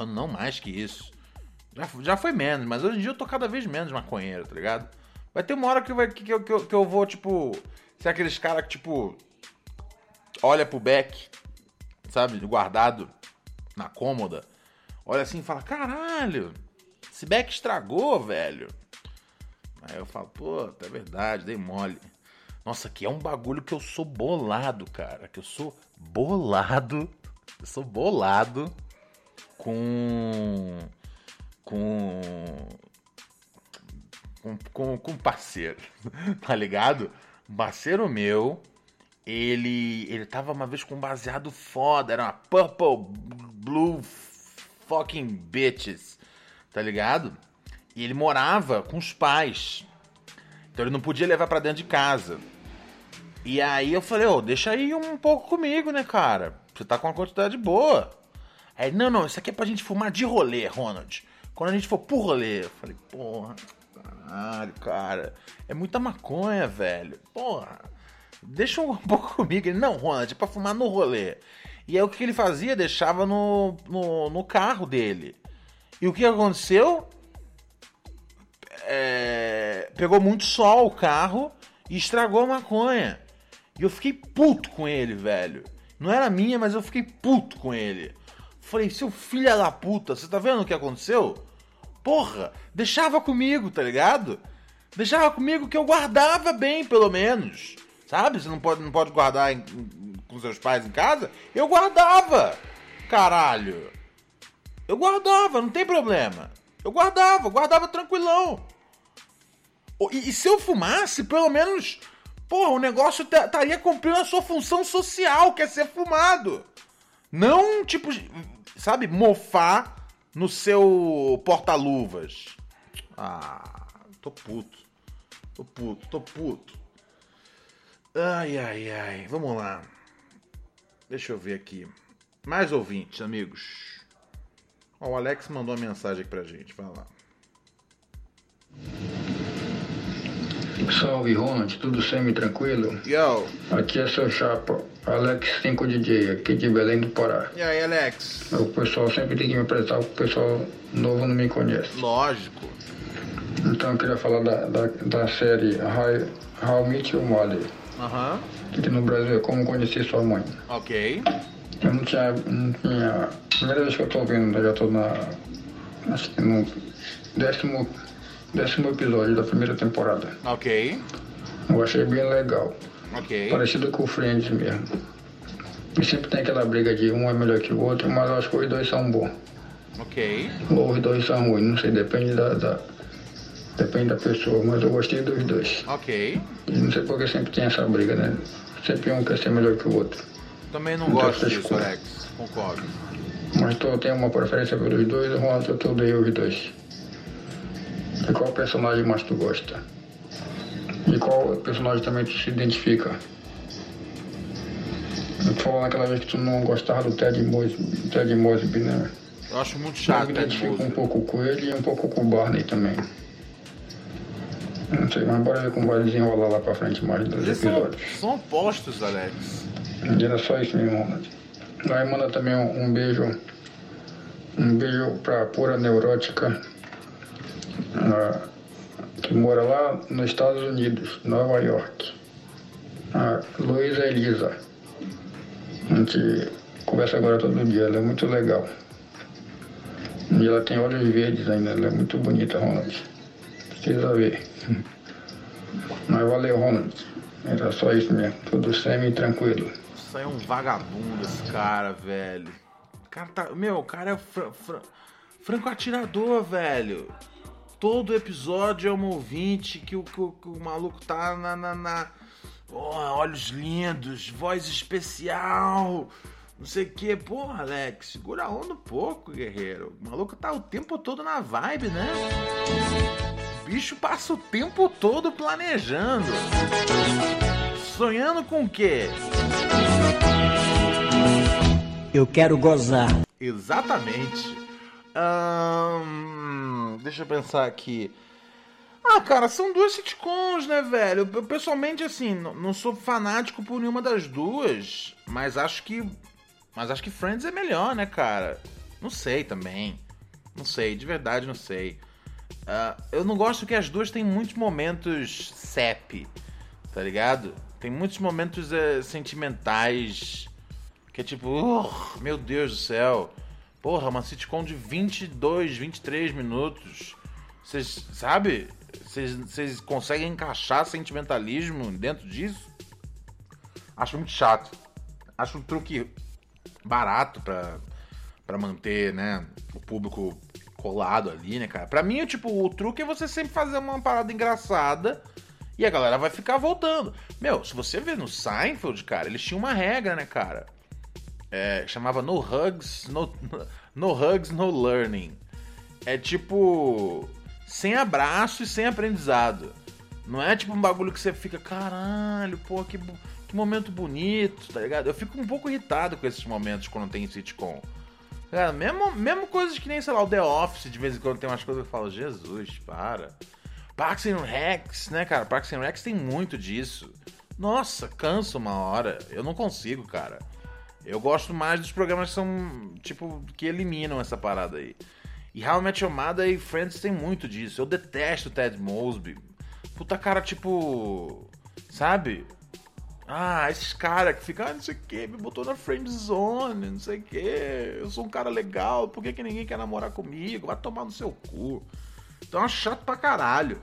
não mais que isso. Já, já foi menos, mas hoje em dia eu tô cada vez menos maconheiro, tá ligado? Vai ter uma hora que, vai, que, que, que, eu, que eu vou, tipo. Ser aqueles caras que, tipo. Olha pro back, sabe? Guardado na cômoda. Olha assim e fala: caralho, esse back estragou, velho. Aí eu falo: pô, é verdade, dei mole. Nossa, que é um bagulho que eu sou bolado, cara. Que eu sou bolado. Eu sou bolado com. com. com, com parceiro, tá ligado? Um parceiro meu, ele. ele tava uma vez com um baseado foda, era uma Purple Blue fucking bitches, tá ligado? E ele morava com os pais. Então ele não podia levar para dentro de casa. E aí eu falei, ô, oh, deixa aí um pouco comigo, né, cara? Você tá com uma quantidade boa. Aí, não, não, isso aqui é pra gente fumar de rolê, Ronald. Quando a gente for pro rolê. Eu falei, porra, caralho, cara. É muita maconha, velho. Porra. Deixa um pouco comigo. Ele, não, Ronald, é pra fumar no rolê. E aí o que ele fazia? Deixava no, no, no carro dele. E o que aconteceu? É, pegou muito sol o carro e estragou a maconha. E eu fiquei puto com ele, velho. Não era minha, mas eu fiquei puto com ele. Falei, seu filho da puta, você tá vendo o que aconteceu? Porra, deixava comigo, tá ligado? Deixava comigo que eu guardava bem, pelo menos. Sabe? Você não pode, não pode guardar em, em, com seus pais em casa? Eu guardava! Caralho! Eu guardava, não tem problema. Eu guardava, guardava tranquilão. E, e se eu fumasse, pelo menos, porra, o negócio estaria cumprindo a sua função social, que é ser fumado. Não, tipo, sabe, mofar no seu porta-luvas. Ah, tô puto. Tô puto, tô puto. Ai, ai, ai. Vamos lá. Deixa eu ver aqui. Mais ouvintes, amigos. Ó, o Alex mandou uma mensagem aqui pra gente. Vai lá. Salve Ronald, tudo semi-tranquilo? Yo. Aqui é seu chapa, Alex 5 DJ, aqui de Belém do Pará. E aí, Alex? O pessoal sempre tem que me apresentar, porque o pessoal novo não me conhece. Lógico. Então eu queria falar da, da, da série How, How I Met Your Mother, Aham. que aqui no Brasil é Como Conhecer Sua Mãe. Ok. Eu não tinha, não tinha... Primeira vez que eu tô ouvindo, eu já tô na... Acho que no décimo, décimo episódio da primeira temporada. Ok. Eu achei bem legal. Ok. Parecido com o Friends mesmo. E sempre tem aquela briga de um é melhor que o outro, mas eu acho que os dois são bons. Ok. Ou os dois são ruins, não sei, depende da, da- Depende da pessoa, mas eu gostei dos dois. Ok. E não sei porque sempre tem essa briga, né? Sempre um quer ser melhor que o outro. Também não gosto disso. Alex. Concordo. Mas tu tem uma preferência pelos dois, ou eu te odeio os dois. E qual personagem mais tu gosta? E qual personagem também tu se identifica? Tu falou naquela vez que tu não gostava do Ted Mosby, Ted Mosby né? Eu acho muito Eu chato, me Ted identifico um pouco com ele e um pouco com o Barney também. Não sei, mas bora ver como vai desenrolar lá pra frente mais dos Eles são, episódios. são opostos, Alex. Era só isso mesmo, Ronald. Aí manda também um, um beijo. Um beijo pra pura neurótica. ah, que mora lá nos Estados Unidos, Nova York. A Luísa Elisa. A gente conversa agora todo dia, ela é muito legal. E ela tem olhos verdes ainda, ela é muito bonita, Ronald. Precisa ver. Mas valeu, Ronald. Era só isso mesmo, tudo semi-tranquilo. Isso aí é um vagabundo, esse cara, velho. O cara tá. Meu, o cara é fran- fran- franco atirador, velho. Todo episódio é um ouvinte que o, que o, que o maluco tá na. na, na- Ó, olhos lindos, voz especial. Não sei o que. Porra, Alex, segura a onda um pouco, guerreiro. O maluco tá o tempo todo na vibe, né? O bicho passa o tempo todo planejando. Sonhando com o quê? Eu quero gozar. Exatamente. Ahn, deixa eu pensar aqui. Ah, cara, são duas sitcoms, né, velho? Eu, pessoalmente, assim, não, não sou fanático por nenhuma das duas, mas acho que. Mas acho que Friends é melhor, né, cara? Não sei também. Não sei, de verdade não sei. Ah, eu não gosto que as duas têm muitos momentos sep, tá ligado? Tem muitos momentos eh, sentimentais que é tipo, "Ugh, meu Deus do céu. Porra, uma sitcom de 22, 23 minutos. Vocês, sabe? Vocês- conseguem encaixar sentimentalismo dentro disso? Acho muito chato. Acho um truque barato pra manter, né, o público colado ali, né, cara? Pra mim, tipo, o truque é você sempre fazer uma parada engraçada e a galera vai ficar voltando. Meu, se você ver no Seinfeld, cara, eles tinham uma regra, né, cara? É, chamava No Hugs, no, no Hugs, No Learning. É tipo. Sem abraço e sem aprendizado. Não é tipo um bagulho que você fica, caralho, pô, que, que momento bonito, tá ligado? Eu fico um pouco irritado com esses momentos quando tem sitcom. Cara, mesmo, mesmo coisas que nem, sei lá, o The Office, de vez em quando tem umas coisas que eu falo, Jesus, para. Parks and Recs, né, cara? Parks and Recs tem muito disso. Nossa, cansa uma hora. Eu não consigo, cara. Eu gosto mais dos programas que são, tipo, que eliminam essa parada aí. E How I Met Your Mother e Friends tem muito disso. Eu detesto Ted Mosby. Puta cara, tipo... Sabe? Ah, esses caras que ficam, ah, não sei o que, me botou na friend zone, não sei o que. Eu sou um cara legal, por que, que ninguém quer namorar comigo? Vai tomar no seu cu. Então é chato pra caralho.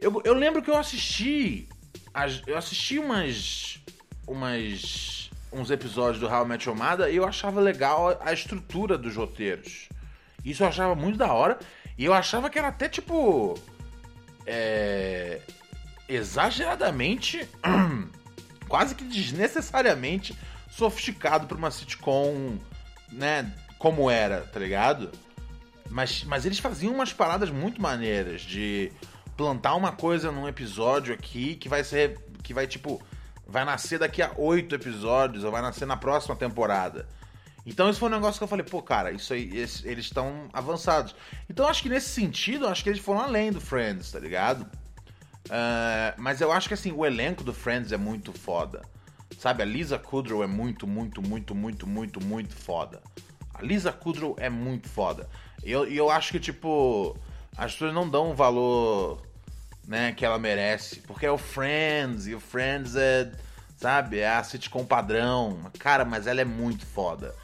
Eu, eu lembro que eu assisti. as- Eu assisti umas. umas. uns episódios do Met Your Mother e eu achava legal a estrutura dos roteiros. Isso eu achava muito da hora. E eu achava que era até tipo. É. Exageradamente. quase que desnecessariamente sofisticado pra uma sitcom, né? Como era, tá ligado? Mas, mas eles faziam umas paradas muito maneiras de plantar uma coisa num episódio aqui que vai ser. que vai tipo. vai nascer daqui a oito episódios, ou vai nascer na próxima temporada. Então isso foi um negócio que eu falei, pô, cara, isso aí, eles estão avançados. Então acho que nesse sentido, acho que eles foram além do Friends, tá ligado? Ah, mas eu acho que assim, o elenco do Friends é muito foda. Sabe, a Lisa Kudrow é muito, muito, muito, muito, muito, muito foda. A Lisa Kudrow é muito foda. E eu, eu acho que, tipo, as pessoas não dão o valor né, que ela merece. Porque é o Friends, e o Friends é, sabe, é a sitcom padrão. Cara, mas ela é muito foda,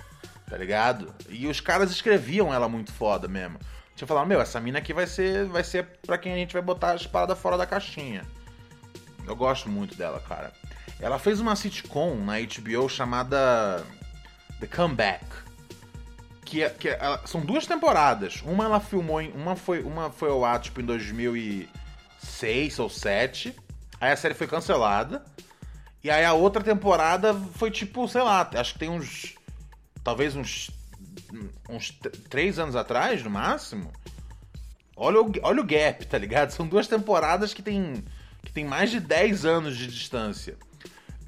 tá ligado? E os caras escreviam ela muito foda mesmo. Tinha falado, meu, essa mina aqui vai ser, vai ser pra quem a gente vai botar as paradas fora da caixinha. Eu gosto muito dela, cara. Ela fez uma sitcom na HBO chamada The Comeback. Que, é- que é- ela- são duas temporadas. Uma ela filmou em. Uma foi, uma foi ao ar, tipo, em 2006 ou 2007. Aí a série foi cancelada. E aí a outra temporada foi tipo, sei lá, acho que tem uns. Talvez uns. Uns três anos atrás, no máximo. Olha o, olha o gap, tá ligado? São duas temporadas que tem, que tem mais de 10 anos de distância.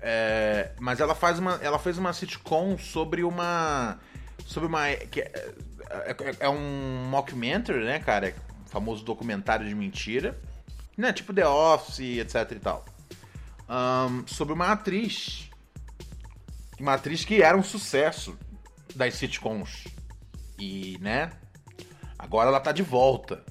É, mas ela faz uma, ela fez uma sitcom sobre uma, sobre uma, que é, é- é um mockumentary, né, cara? Um famoso documentário de mentira, né? Tipo The Office, etc e tal. Ahn, sobre uma atriz, uma atriz que era um sucesso das sitcoms e, né? Agora ela tá de volta.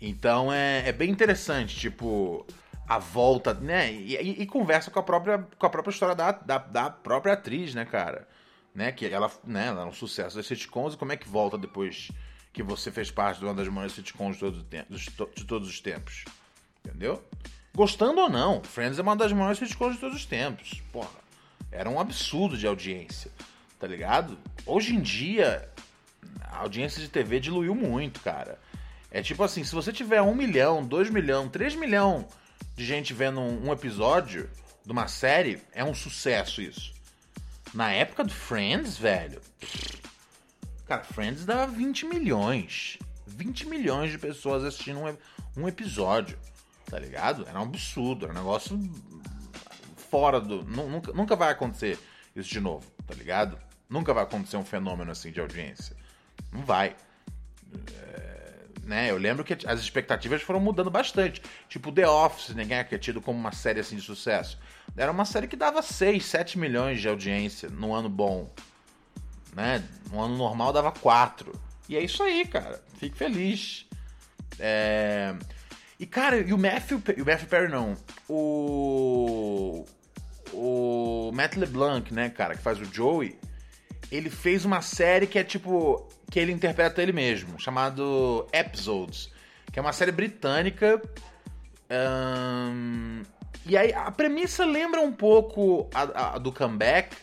Então é, é bem interessante, tipo, a volta, né? E, e- e conversa com a própria, com a própria história da, da, da própria atriz, né, cara? Né? Que ela, né, ela é um sucesso das sitcoms e como é que volta depois que você fez parte de uma das maiores sitcoms de, todo tempo, de todos os tempos. Entendeu? Gostando ou não, Friends é uma das maiores sitcoms de todos os tempos. Porra, era um absurdo de audiência, tá ligado? Hoje em dia, a audiência de TV diluiu muito, cara. É tipo assim, se você tiver um milhão, dois milhão, três milhão de gente vendo um, episódio de uma série, é um sucesso isso. Na época do Friends, velho. Cara, Friends dava 20 milhões. 20 milhões de pessoas assistindo um, um episódio. Tá ligado? Era um absurdo, era um negócio fora do. nu- Nunca, nunca vai acontecer isso de novo, tá ligado? Nunca vai acontecer um fenômeno assim de audiência. Não vai. É, né? Eu lembro que as expectativas foram mudando bastante. Tipo The Office, ninguém é tido como uma série assim de sucesso. Era uma série que dava 6, 7 milhões de audiência no ano bom. Né? No ano normal dava 4. E é isso aí, cara. Fique feliz. É... E, cara, e o Matthew, o Matthew Perry não. O. O Matt LeBlanc, né, cara, que faz o Joey. Ele fez uma série que é tipo. que ele interpreta ele mesmo, chamado Episodes. Que é uma série britânica. Ahn, e aí a premissa lembra um pouco a, a do comeback.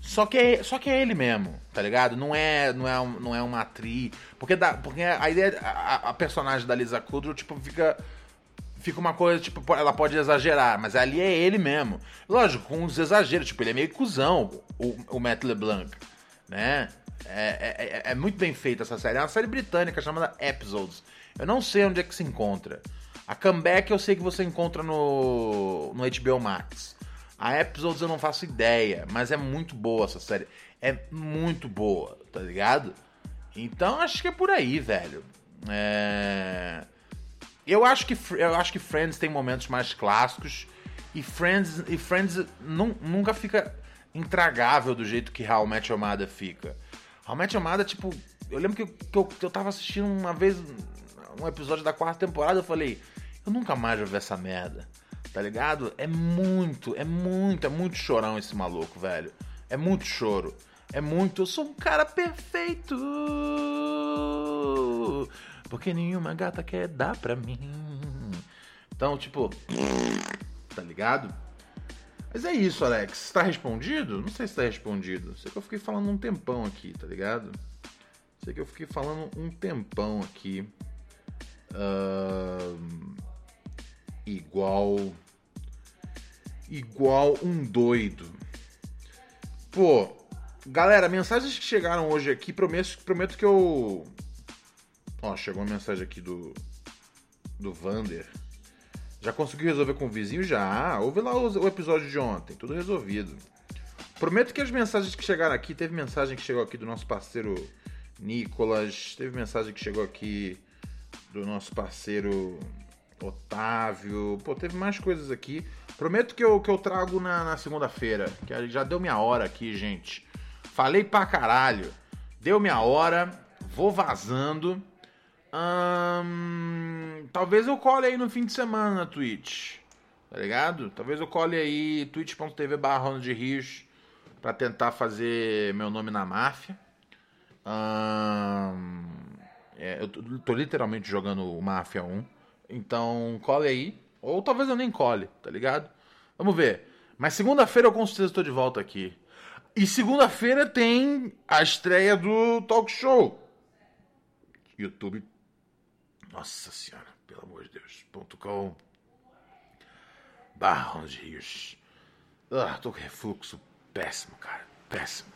Só que, é, só que é ele mesmo, tá ligado? Não é, não é, um- não é uma atriz. Porque, dá, porque a ideia. A, a personagem da Lisa Kudrow, tipo, fica. Fica uma coisa, tipo, po- ela pode exagerar, mas ali é ele mesmo. Lógico, com os exageros, tipo, ele é meio cuzão, o, o Matt LeBlanc, né? É, é, é- é muito bem feita essa série. É uma série britânica chamada Episodes. Eu não sei onde é que se encontra. A Comeback eu sei que você encontra no, no HBO Max. A Episodes eu não faço ideia, mas é muito boa essa série. É muito boa, tá ligado? Então acho que é por aí, velho. É... Eu acho que eu acho que Friends tem momentos mais clássicos e Friends e Friends nun- nunca fica intragável do jeito que How Your Mother fica. How Your Mother, tipo, eu lembro que eu, que eu tava assistindo uma vez um episódio da quarta temporada, eu falei, eu nunca mais vou ver essa merda. Tá ligado? É muito, é muito, é muito chorão esse maluco, velho. É muito choro. É muito, eu sou um cara perfeito. Porque nenhuma gata quer dar pra mim. Então, tipo, tá ligado? Mas é isso, Alex. Tá respondido? Não sei se tá respondido. Sei que eu fiquei falando um tempão aqui, tá ligado? Sei que eu fiquei falando um tempão aqui. Ahn, igual. Igual um doido. Pô, galera, mensagens que chegaram hoje aqui, prometo, prometo que eu. Ó, chegou uma mensagem aqui do. Do Vander. Já conseguiu resolver com o vizinho? Já. Ouve lá o, episódio de ontem, tudo resolvido. Prometo que as mensagens que chegaram aqui, teve mensagem que chegou aqui do nosso parceiro Nicolas, teve mensagem que chegou aqui do nosso parceiro Otávio. Pô, teve mais coisas aqui. Prometo que eu, que eu trago na, na segunda-feira. Que já deu minha hora aqui, gente. Falei pra caralho. Deu minha hora. Vou vazando. Hum, talvez eu cole aí no fim de semana na Twitch. Tá ligado? Talvez eu cole aí twitch.tv barra de Rios pra tentar fazer meu nome na máfia. Hum, é, eu tô, tô literalmente jogando o Máfia 1. Então, cole aí. Ou talvez eu nem cole, tá ligado? Vamos ver. Mas segunda-feira eu com certeza estou de volta aqui. E segunda-feira tem a estreia do talk show. YouTube. Nossa senhora, pelo amor de Deus. Ponto com. Barra de Rios. Ah, tô com refluxo péssimo, cara. Péssimo.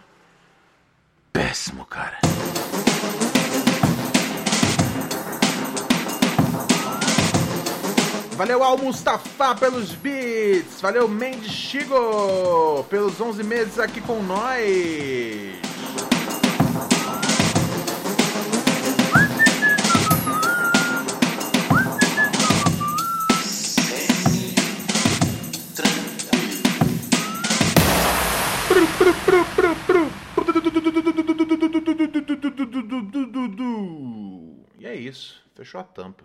Péssimo, cara. Valeu Al Mustafa pelos beats. Valeu Mendigo pelos 11 meses aqui com nós. Isso. Fechou a tampa.